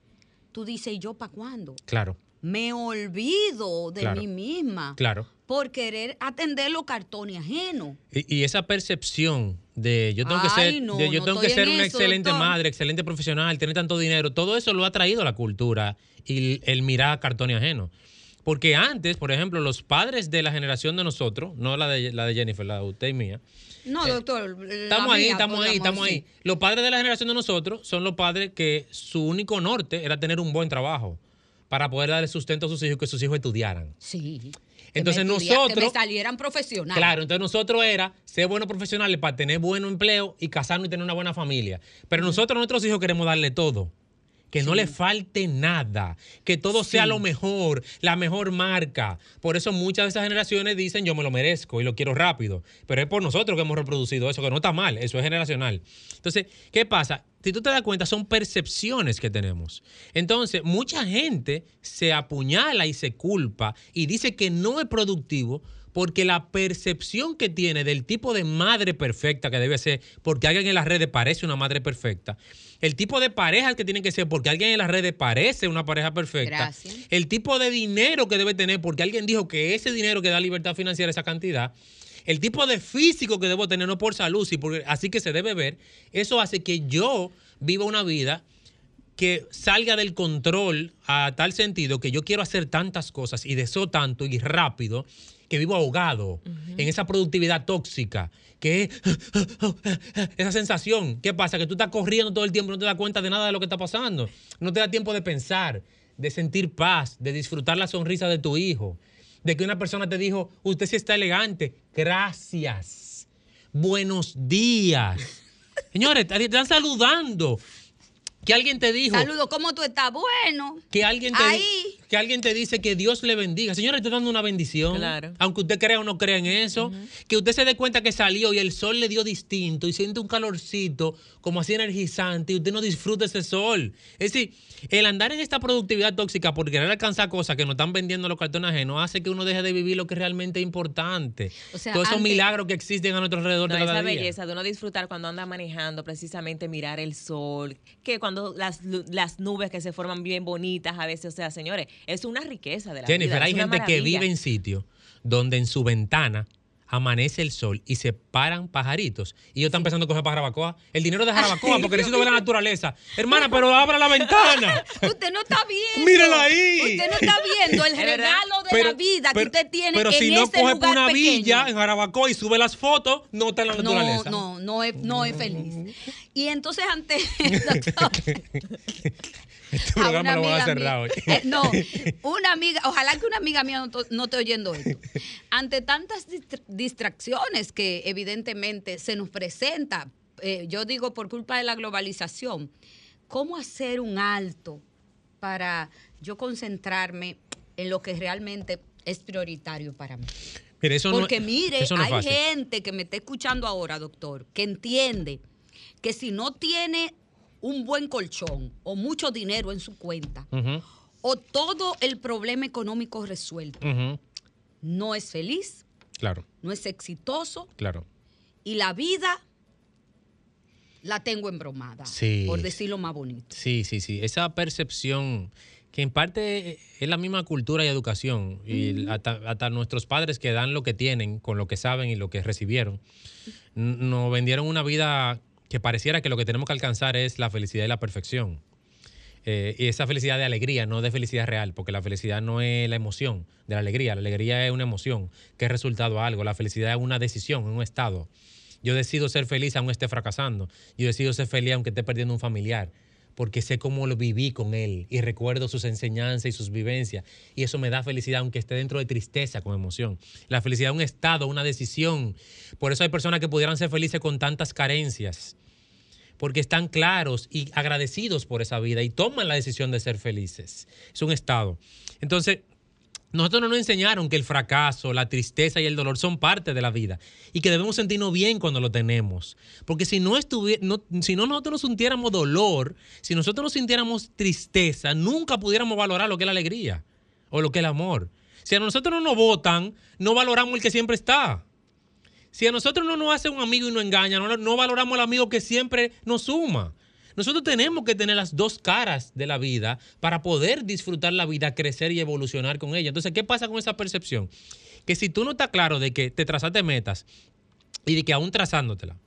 Speaker 4: tú dices, ¿y yo para cuándo?
Speaker 6: claro,
Speaker 4: Me olvido de
Speaker 6: Claro.
Speaker 4: mí misma
Speaker 6: claro.
Speaker 4: por querer atender los cartones ajenos.
Speaker 6: Y, y esa percepción de yo tengo que ser,
Speaker 4: no,
Speaker 6: de yo
Speaker 4: no
Speaker 6: tengo que ser una
Speaker 4: eso,
Speaker 6: excelente
Speaker 4: doctor.
Speaker 6: madre, excelente profesional, tener tanto dinero, todo eso lo ha traído la cultura y el, el mirar cartones ajeno. Porque antes, por ejemplo, los padres de la generación de nosotros, no la de, la de Jennifer, la de usted y mía,
Speaker 4: No, doctor.
Speaker 6: Eh, Estamos ahí, estamos ahí, estamos ahí. Los padres de la generación de nosotros son los padres que su único norte era tener un buen trabajo para poder darle sustento a sus hijos y que sus hijos estudiaran.
Speaker 4: Sí.
Speaker 6: Entonces
Speaker 4: que me estudia-
Speaker 6: nosotros-
Speaker 4: Que me salieran profesionales.
Speaker 6: Claro, entonces nosotros era ser buenos profesionales para tener buen empleo y casarnos y tener una buena familia. Pero nosotros a nuestros hijos queremos darle todo. Que no le falte nada, que todo sea lo mejor, la mejor marca. Por eso muchas de esas generaciones dicen yo me lo merezco y lo quiero rápido. Pero es por nosotros que hemos reproducido eso, que no está mal, eso es generacional. Entonces, ¿qué pasa? Si tú te das cuenta, son percepciones que tenemos. Entonces, mucha gente se apuñala y se culpa y dice que no es productivo porque la percepción que tiene del tipo de madre perfecta que debe ser, porque alguien en las redes parece una madre perfecta, el tipo de pareja que tiene que ser, porque alguien en las redes parece una pareja perfecta,
Speaker 4: Gracias.
Speaker 6: el tipo de dinero que debe tener, porque alguien dijo que ese dinero que da libertad financiera, esa cantidad, el tipo de físico que debo tener, no por salud, sí, porque así que se debe ver, eso hace que yo viva una vida que salga del control a tal sentido que yo quiero hacer tantas cosas y deseo tanto y rápido que vivo ahogado en esa productividad tóxica, que es esa sensación. ¿Qué pasa? Que tú estás corriendo todo el tiempo y no te das cuenta de nada de lo que está pasando. No te da tiempo de pensar, de sentir paz, de disfrutar la sonrisa de tu hijo, de que una persona te dijo, usted sí está elegante, gracias, buenos días. Señores, te están saludando. Que alguien te dijo,
Speaker 4: Saludos, ¿cómo tú estás? Bueno.
Speaker 6: que alguien te
Speaker 4: Ahí.
Speaker 6: Que alguien te dice que Dios le bendiga. Señora, estoy dando una bendición.
Speaker 5: Claro.
Speaker 6: Aunque usted crea o no crea en eso. Que usted se dé cuenta que salió y el sol le dio distinto y siente un calorcito como así energizante y usted no disfruta ese sol. Es decir, el andar en esta productividad tóxica por querer alcanzar cosas que nos están vendiendo los cartones ajenos hace que uno deje de vivir lo que realmente es importante.
Speaker 5: O sea,
Speaker 6: Todos esos
Speaker 5: antes-
Speaker 6: milagros que existen a nuestro alrededor
Speaker 5: No,
Speaker 6: de cada
Speaker 5: esa
Speaker 6: día.
Speaker 5: belleza de uno disfrutar cuando anda manejando, precisamente mirar el sol, que cuando las, las nubes que se forman bien bonitas a veces, o sea, señores, es una riqueza de la
Speaker 6: Jennifer,
Speaker 5: vida.
Speaker 6: hay gente que vive en sitios donde en su ventana amanece el sol y se paran pajaritos. Y ellos están empezando a coger para Jarabacoa. El dinero de Jarabacoa, porque necesito ver la naturaleza. Hermana, pero abra la ventana.
Speaker 4: Usted no está viendo.
Speaker 6: Mírala ahí.
Speaker 4: Usted no está viendo el regalo de
Speaker 6: Pero-
Speaker 4: la vida
Speaker 6: pero-
Speaker 4: que usted tiene
Speaker 6: Pero
Speaker 4: en
Speaker 6: si no coge por
Speaker 4: lugar
Speaker 6: una
Speaker 4: pequeño.
Speaker 6: villa en Jarabacoa y sube las fotos, no está en la naturaleza.
Speaker 4: No, no, no es, no es feliz. Y entonces ante
Speaker 6: Este programa lo voy a cerrar hoy.
Speaker 4: eh, no, una amiga, ojalá que una amiga mía no, to- no esté oyendo esto. Ante tantas distra- distracciones que evidentemente se nos presenta, eh, yo digo por culpa de la globalización, ¿cómo hacer un alto para yo concentrarme en lo que realmente es prioritario para mí?
Speaker 6: Mire, eso no-
Speaker 4: Porque mire,
Speaker 6: eso no es
Speaker 4: hay
Speaker 6: fácil.
Speaker 4: gente que me está escuchando ahora, doctor, que entiende que si no tiene un buen colchón o mucho dinero en su cuenta o todo el problema económico resuelto, no es feliz,
Speaker 6: Claro,
Speaker 4: no es exitoso
Speaker 6: claro.
Speaker 4: y la vida la tengo embromada,
Speaker 6: Sí.
Speaker 4: por decirlo más bonito.
Speaker 6: Sí, sí, sí. Esa percepción que en parte es la misma cultura y educación. Y hasta, hasta nuestros padres que dan lo que tienen con lo que saben y lo que recibieron, nos vendieron una vida que pareciera que lo que tenemos que alcanzar es la felicidad y la perfección. Eh, y esa felicidad de alegría, no de felicidad real, porque la felicidad no es la emoción de la alegría. La alegría es una emoción que es resultado a algo. La felicidad es una decisión, es un estado. Yo decido ser feliz aunque esté fracasando. Yo decido ser feliz aunque esté perdiendo un familiar. Porque sé cómo lo viví con él y recuerdo sus enseñanzas y sus vivencias. Y eso me da felicidad aunque esté dentro de tristeza con emoción. La felicidad es un estado, una decisión. Por eso hay personas que pudieran ser felices con tantas carencias porque están claros y agradecidos por esa vida y toman la decisión de ser felices. Es un estado. Entonces, nosotros no nos enseñaron que el fracaso, la tristeza y el dolor son parte de la vida y que debemos sentirnos bien cuando lo tenemos. Porque si no, no, si no nosotros no sintiéramos dolor, si nosotros no sintiéramos tristeza, nunca pudiéramos valorar lo que es la alegría o lo que es el amor. Si a nosotros no nos votan, no valoramos el que siempre está. Si a nosotros no nos hace un amigo y nos engaña, no, valoramos al amigo que siempre nos suma. Nosotros tenemos que tener las dos caras de la vida para poder disfrutar la vida, crecer y evolucionar con ella. Entonces, ¿qué pasa con esa percepción? Que si tú no estás claro de que te trazaste metas y de que aún trazándotela,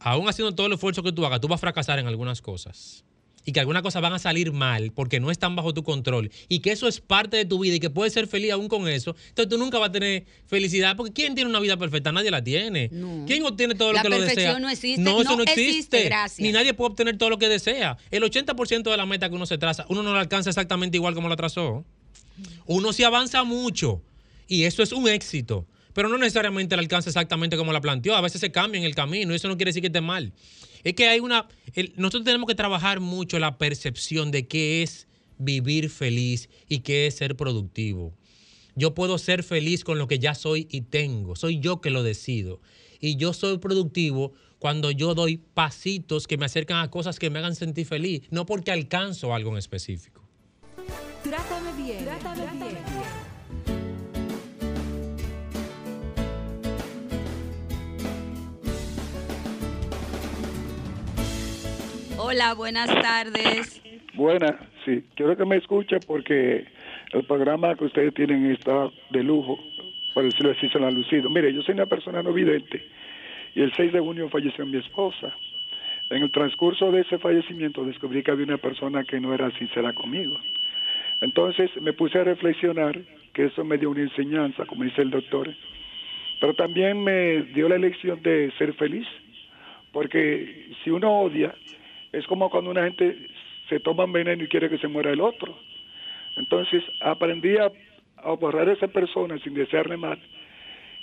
Speaker 6: aún haciendo todo el esfuerzo que tú hagas, tú vas a fracasar en algunas cosas. Y que algunas cosas van a salir mal porque no están bajo tu control. Y que eso es parte de tu vida y que puedes ser feliz aún con eso. Entonces tú nunca vas a tener felicidad. Porque ¿quién tiene una vida perfecta? Nadie la tiene. ¿Quién obtiene todo lo que lo desea?
Speaker 4: perfección no existe.
Speaker 6: No, eso
Speaker 4: No
Speaker 6: no existe.
Speaker 4: existe.
Speaker 6: Ni nadie puede obtener todo lo que desea. El 80% de la meta que uno se traza, uno no la alcanza exactamente igual como la trazó. Uno sí avanza mucho. Y eso es un éxito. Pero no necesariamente la alcanza exactamente como la planteó. A veces se cambia en el camino. y Eso no quiere decir que esté mal. Es que hay una. el- nosotros tenemos que trabajar mucho la percepción de qué es vivir feliz y qué es ser productivo. Yo puedo ser feliz con lo que ya soy y tengo. Soy yo que lo decido. Y yo soy productivo cuando yo doy pasitos que me acercan a cosas que me hagan sentir feliz, no porque alcanzo algo en específico.
Speaker 8: Trátame bien, trátame bien.
Speaker 4: Hola, buenas tardes.
Speaker 7: Buena, sí. Quiero que me escuche porque el programa que ustedes tienen está de lujo, por decirlo así, se lo han lucido. Mire, yo soy una persona no vidente y el 6 de junio falleció mi esposa. En el transcurso de ese fallecimiento descubrí que había una persona que no era sincera conmigo. Entonces me puse a reflexionar que eso me dio una enseñanza, como dice el doctor, pero también me dio la elección de ser feliz, porque si uno odia, es como cuando una gente se toma un veneno y quiere que se muera el otro. Entonces aprendí a, a a esa persona sin desearle mal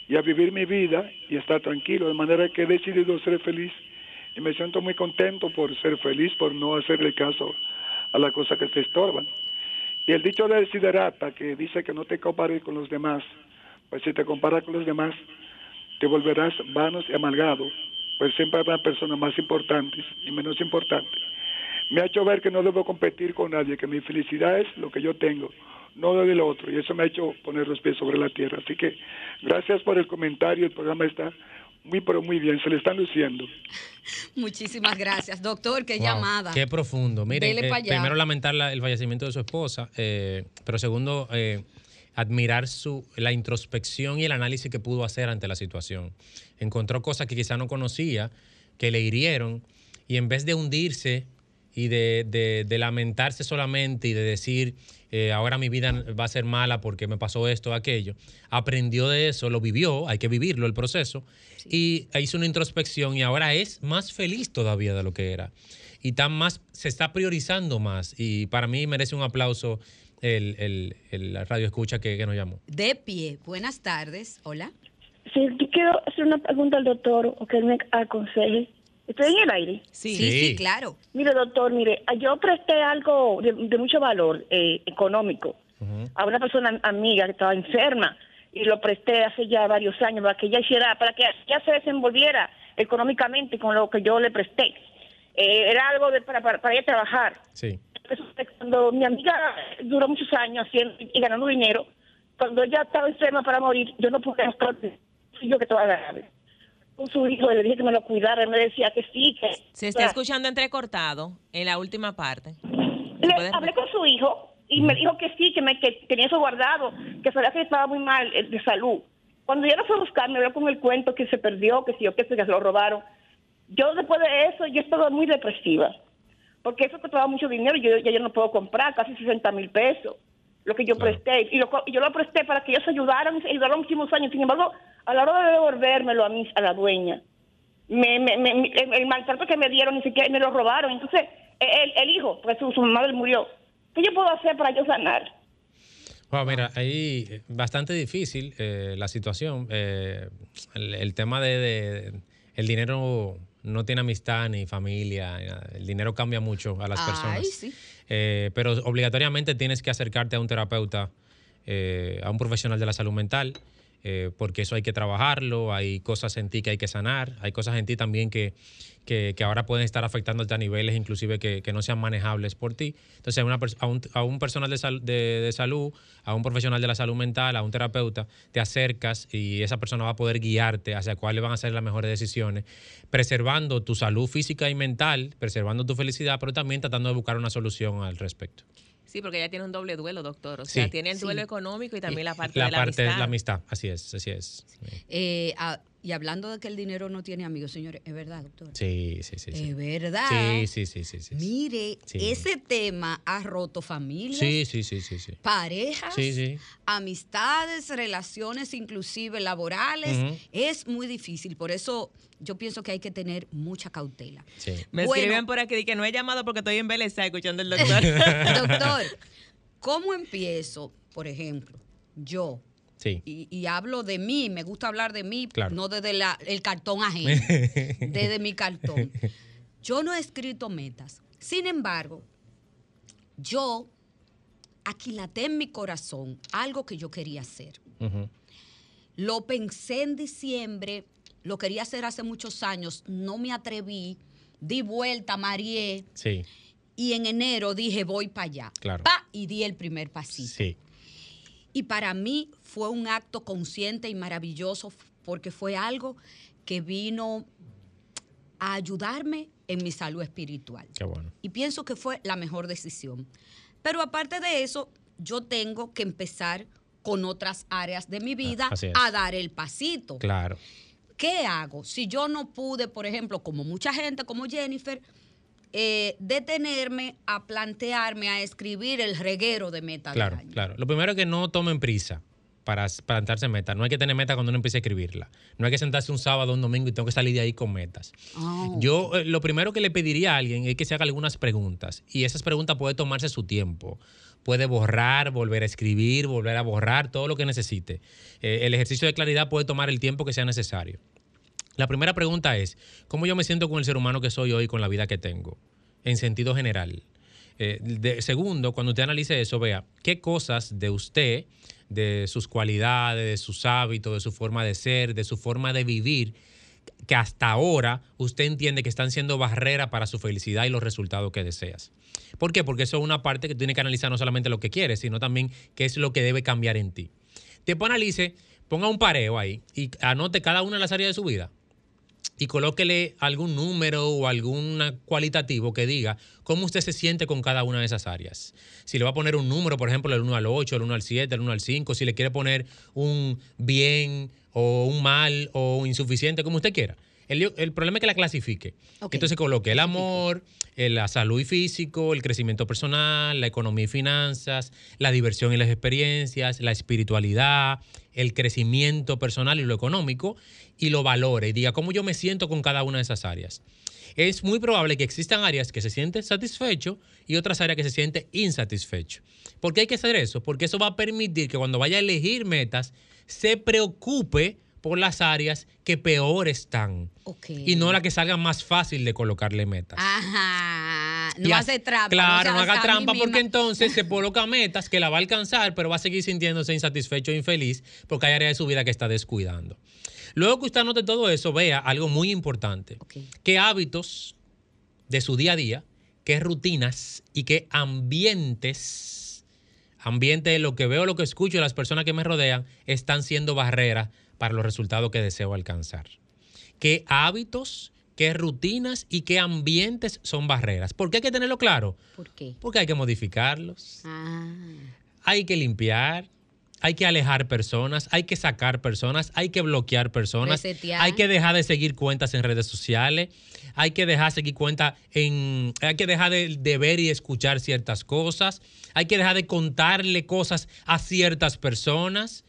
Speaker 7: y a vivir mi vida y estar tranquilo, de manera que he decidido ser feliz y me siento muy contento por ser feliz, por no hacerle caso a las cosas que te estorban. Y el dicho de Siderata que dice que no te compares con los demás, pues si te comparas con los demás, te volverás vanos y amargado, pues siempre habrá personas más importantes y menos importantes. Me ha hecho ver que no debo competir con nadie, que mi felicidad es lo que yo tengo, no lo del otro, y eso me ha hecho poner los pies sobre la tierra. Así que gracias por el comentario, el programa está muy, pero muy bien, se le están luciendo.
Speaker 4: Muchísimas gracias, doctor. Qué
Speaker 6: Wow,
Speaker 4: llamada.
Speaker 6: Qué profundo. Miren, eh, primero lamentar la- el fallecimiento de su esposa, eh, pero segundo, eh, admirar su, la introspección y el análisis que pudo hacer ante la situación. Encontró cosas que quizá no conocía, que le hirieron, y en vez de hundirse y de, de- de lamentarse solamente y de decir, eh, ahora mi vida va a ser mala porque me pasó esto, aquello, aprendió de eso, lo vivió, hay que vivirlo el proceso, y hizo una introspección y ahora es más feliz todavía de lo que era. Y está más, se está priorizando más. Y para mí merece un aplauso el, el- el radio escucha que, que nos llamó.
Speaker 4: De pie. Buenas tardes. Hola.
Speaker 9: Sí, yo quiero hacer una pregunta al doctor o que él me aconseje. ¿Estoy en el aire?
Speaker 4: Sí,
Speaker 6: Sí.
Speaker 4: sí, claro.
Speaker 9: Mire, doctor, mire, yo presté algo de, de mucho valor eh, económico a una persona amiga que estaba enferma y lo presté hace ya varios años para que ella hiciera, para que ella se desenvolviera económicamente con lo que yo le presté. Eh, era algo de, para, para, para ella trabajar.
Speaker 6: Sí.
Speaker 9: Cuando mi amiga duró muchos años haciendo y ganando dinero, cuando ella estaba enferma para morir, yo no pude gastar, fui yo que estaba grave. Con su hijo le dije que me lo cuidara, él me decía que sí, que...
Speaker 5: Se está escuchando entrecortado en la última parte.
Speaker 9: Le hablé con su hijo y me dijo que sí, que, me, que tenía eso guardado, que sabía que estaba muy mal eh, de salud. Cuando yo lo fui a buscar, me habló con el cuento que se perdió, que sí o que se lo robaron. Yo después de eso, yo estaba muy depresiva, porque eso costaba mucho dinero y yo ya yo no puedo comprar, casi 60 mil pesos, lo que yo presté. Y, lo y yo lo presté para que ellos ayudaran, y ayudaron muchísimos años. Sin embargo, a la hora de devolvérmelo a mí, a la dueña, me, me- me- el, el maltrato que me dieron ni siquiera me lo robaron. Entonces, el, el hijo, porque su, su madre murió. ¿Qué yo puedo hacer para yo sanar?
Speaker 6: Wow, mira, ahí eh, bastante difícil eh, la situación. Eh, el, el tema de, de- el dinero no tiene amistad ni familia. ni nada. El dinero cambia mucho a las
Speaker 4: Ay,
Speaker 6: personas.
Speaker 4: sí.
Speaker 6: Eh, pero obligatoriamente tienes que acercarte a un terapeuta, eh, a un profesional de la salud mental, eh, porque eso hay que trabajarlo, hay cosas en ti que hay que sanar, hay cosas en ti también que, que, ahora pueden estar afectándote a niveles inclusive que, que no sean manejables por ti. Entonces una a, un, a un personal de, sal- de- de salud, a un profesional de la salud mental, a un terapeuta, te acercas y esa persona va a poder guiarte hacia cuáles van a ser las mejores decisiones, preservando tu salud física y mental, preservando tu felicidad, pero también tratando de buscar una solución al respecto.
Speaker 5: Sí, porque ella tiene un doble duelo, doctor. O sea,
Speaker 6: Sí.
Speaker 5: tiene el duelo económico y también la parte
Speaker 6: la
Speaker 5: de la
Speaker 6: parte
Speaker 5: amistad.
Speaker 6: de la amistad, así es, así es.
Speaker 4: Eh, ah, y hablando de que el dinero no tiene amigos, señores, es verdad, doctor.
Speaker 6: Sí, sí, sí. sí.
Speaker 4: Es verdad.
Speaker 6: Sí, sí, sí, sí. sí.
Speaker 4: Mire,
Speaker 6: Sí.
Speaker 4: ese tema ha roto familias,
Speaker 6: Sí, sí, sí, sí, sí.
Speaker 4: parejas,
Speaker 6: Sí, sí.
Speaker 4: amistades, relaciones inclusive laborales. Es muy difícil. Por eso yo pienso que hay que tener mucha cautela.
Speaker 6: Sí.
Speaker 5: Me
Speaker 4: Bueno.
Speaker 5: escriben por aquí di que no he llamado porque estoy en Beleza escuchando al doctor.
Speaker 4: Doctor, ¿cómo empiezo, por ejemplo, yo?
Speaker 6: Sí.
Speaker 4: Y, y hablo de mí, me gusta hablar de mí,
Speaker 6: Claro.
Speaker 4: no desde la- el cartón ajeno, desde mi cartón. Yo no he escrito metas. Sin embargo, yo aquilaté en mi corazón algo que yo quería hacer. Lo pensé en diciembre, lo quería hacer hace muchos años, no me atreví, di vuelta, marié,
Speaker 6: Sí,
Speaker 4: y en enero dije voy para allá.
Speaker 6: Claro.
Speaker 4: Pa, y di el primer pasito.
Speaker 6: sí.
Speaker 4: Y para mí fue un acto consciente y maravilloso porque fue algo que vino a ayudarme en mi salud espiritual.
Speaker 6: Qué bueno.
Speaker 4: Y pienso que fue la mejor decisión. Pero aparte de eso, yo tengo que empezar con otras áreas de mi vida
Speaker 6: así es.
Speaker 4: a dar el pasito.
Speaker 6: Claro.
Speaker 4: ¿Qué hago? Si yo no pude, por ejemplo, como mucha gente, como Jennifer, eh, detenerme a plantearme, a escribir el reguero de meta
Speaker 6: Claro,
Speaker 4: del año.
Speaker 6: claro. Lo primero es que no tomen prisa para plantarse meta. No hay que tener meta cuando uno empiece a escribirla. No hay que sentarse un sábado, un domingo y tengo que salir de ahí con metas.
Speaker 4: Oh.
Speaker 6: Yo eh, lo primero que le pediría a alguien es que se haga algunas preguntas y esas preguntas puede tomarse su tiempo. Puede borrar, volver a escribir, volver a borrar, todo lo que necesite. Eh, el ejercicio de claridad puede tomar el tiempo que sea necesario. La primera pregunta es, ¿cómo yo me siento con el ser humano que soy hoy, con la vida que tengo? En sentido general. Eh, segundo, cuando usted analice eso, vea qué cosas de usted, de sus cualidades, de sus hábitos, de su forma de ser, de su forma de vivir, que hasta ahora usted entiende que están siendo barrera para su felicidad y los resultados que deseas. ¿Por qué? Porque eso es una parte que tiene que analizar no solamente lo que quieres, sino también qué es lo que debe cambiar en ti. Después analice, ponga un pareo ahí y anote cada una de las áreas de su vida y colóquele algún número o algún cualitativo que diga cómo usted se siente con cada una de esas áreas. Si le va a poner un número, por ejemplo, el 1 al 8, el 1 al 7, el 1 al 5, si le quiere poner un bien o un mal o insuficiente, como usted quiera. El, el problema es que la clasifique. Entonces coloque el amor, la salud y físico, el crecimiento personal, la economía y finanzas, la diversión y las experiencias, la espiritualidad, el crecimiento personal y lo económico, y lo valore y diga cómo yo me siento con cada una de esas áreas. Es muy probable que existan áreas que se sienten satisfecho y otras áreas que se sienten insatisfecho. ¿Por qué hay que hacer eso? Porque eso va a permitir que cuando vaya a elegir metas, se preocupe por las áreas que peor están. Y no la que salga más fácil de colocarle metas.
Speaker 4: Ajá. No hace trampa.
Speaker 6: Claro, no haga trampa porque
Speaker 4: misma.
Speaker 6: entonces se coloca metas que la va a alcanzar, pero va a seguir sintiéndose insatisfecho e infeliz porque hay áreas de su vida que está descuidando. Luego que usted anote todo eso, vea algo muy importante. ¿Qué hábitos de su día a día, qué rutinas y qué ambientes, ambiente de lo que veo, lo que escucho y las personas que me rodean, están siendo barreras para los resultados que deseo alcanzar? ¿Qué hábitos, qué rutinas y qué ambientes son barreras? ¿Por qué hay que tenerlo claro?
Speaker 4: ¿Por qué?
Speaker 6: Porque hay que modificarlos,
Speaker 4: Ah.
Speaker 6: hay que limpiar, hay que alejar personas, hay que sacar personas, hay que bloquear personas,
Speaker 4: Resetear.
Speaker 6: hay que dejar de seguir cuentas en redes sociales, hay que dejar de seguir cuentas en, hay que dejar de, de ver y escuchar ciertas cosas, hay que dejar de contarle cosas a ciertas personas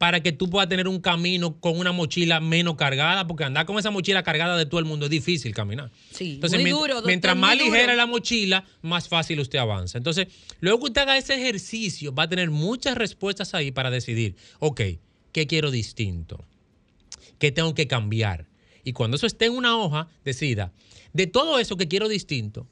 Speaker 6: para que tú puedas tener un camino con una mochila menos cargada, porque andar con esa mochila cargada de todo el mundo es difícil caminar.
Speaker 4: Sí,
Speaker 6: Entonces,
Speaker 4: muy
Speaker 6: mient-
Speaker 4: duro,
Speaker 6: mientras más
Speaker 4: duro.
Speaker 6: ligera la mochila, más fácil usted avanza. Entonces, luego que usted haga ese ejercicio, va a tener muchas respuestas ahí para decidir, ok, ¿qué quiero distinto? ¿Qué tengo que cambiar? Y cuando eso esté en una hoja, decida, de todo eso que quiero distinto,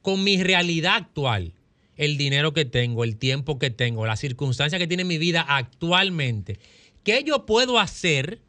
Speaker 6: con mi realidad actual, el dinero que tengo, el tiempo que tengo, las circunstancias que tiene mi vida actualmente, ¿qué yo puedo hacer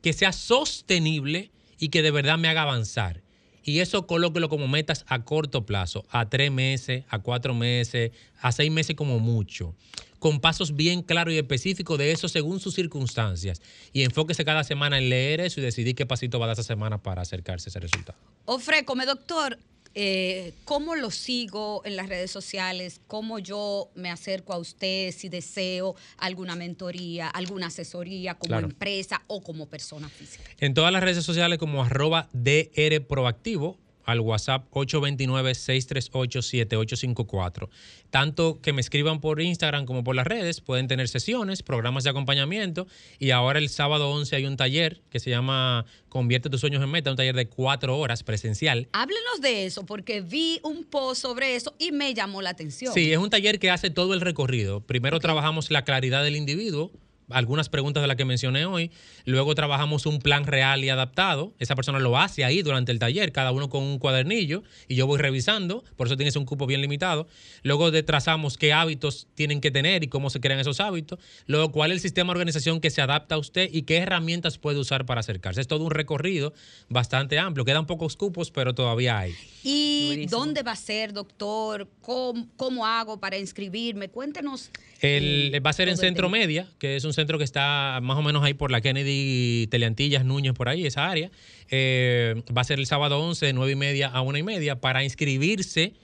Speaker 6: que sea sostenible y que de verdad me haga avanzar? Y eso colóquelo como metas a corto plazo, a tres meses, a cuatro meses, a seis meses como mucho, con pasos bien claros y específicos de eso según sus circunstancias. Y enfóquese cada semana en leer eso y decidir qué pasito va a dar esa semana para acercarse a ese resultado.
Speaker 4: Ofrécome, doctor, eh, ¿cómo lo sigo en las redes sociales? ¿Cómo yo me acerco a usted si deseo alguna mentoría, alguna asesoría como
Speaker 6: Claro.
Speaker 4: empresa o como persona física?
Speaker 6: En todas las redes sociales como arroba DR Proactivo, al WhatsApp 829-638-7854. Tanto que me escriban por Instagram como por las redes, pueden tener sesiones, programas de acompañamiento y ahora el sábado 11 hay un taller que se llama Convierte tus sueños en meta, un taller de cuatro horas presencial.
Speaker 4: Háblenos de eso, porque vi un post sobre eso y me llamó la atención.
Speaker 6: Sí, es un taller que hace todo el recorrido. Primero trabajamos la claridad del individuo, algunas preguntas de las que mencioné hoy. Luego trabajamos un plan real y adaptado. Esa persona lo hace ahí durante el taller, cada uno con un cuadernillo y yo voy revisando. Por eso tienes un cupo bien limitado. Luego de- trazamos qué hábitos tienen que tener y cómo se crean esos hábitos. Luego cuál es el sistema de organización que se adapta a usted y qué herramientas puede usar para acercarse. Es todo un recorrido bastante amplio. Quedan pocos cupos, pero todavía hay.
Speaker 4: ¿Y dónde va a ser, doctor? ¿Cómo, cómo hago para inscribirme? Cuéntenos.
Speaker 6: El, va a ser en Centro. Media, que es un centro que está más o menos ahí por la Kennedy, Teleantillas, Núñez, por ahí, esa área. Eh, va a ser el sábado 11, de 9 y media a 1 y media. Para inscribirse,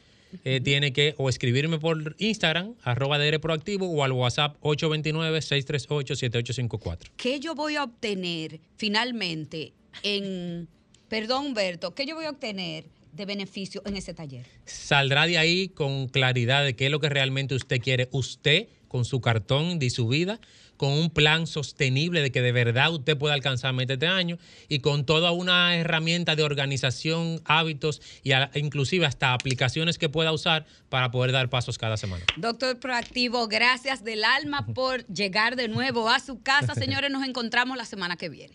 Speaker 6: eh, tiene que o escribirme por Instagram, arroba DR Proactivo, o al WhatsApp 829-638-7854.
Speaker 4: ¿Qué yo voy a obtener finalmente en. Perdón, Humberto, ¿qué yo voy a obtener de beneficio en ese taller?
Speaker 6: Saldrá de ahí con claridad de qué es lo que realmente usted quiere, usted, con su cartón de su vida, con un plan sostenible de que de verdad usted pueda alcanzar meta este año y con toda una herramienta de organización, hábitos y a- inclusive hasta aplicaciones que pueda usar para poder dar pasos cada semana.
Speaker 4: Doctor Proactivo, gracias del alma por llegar de nuevo a su casa. Señores, nos encontramos la semana que viene.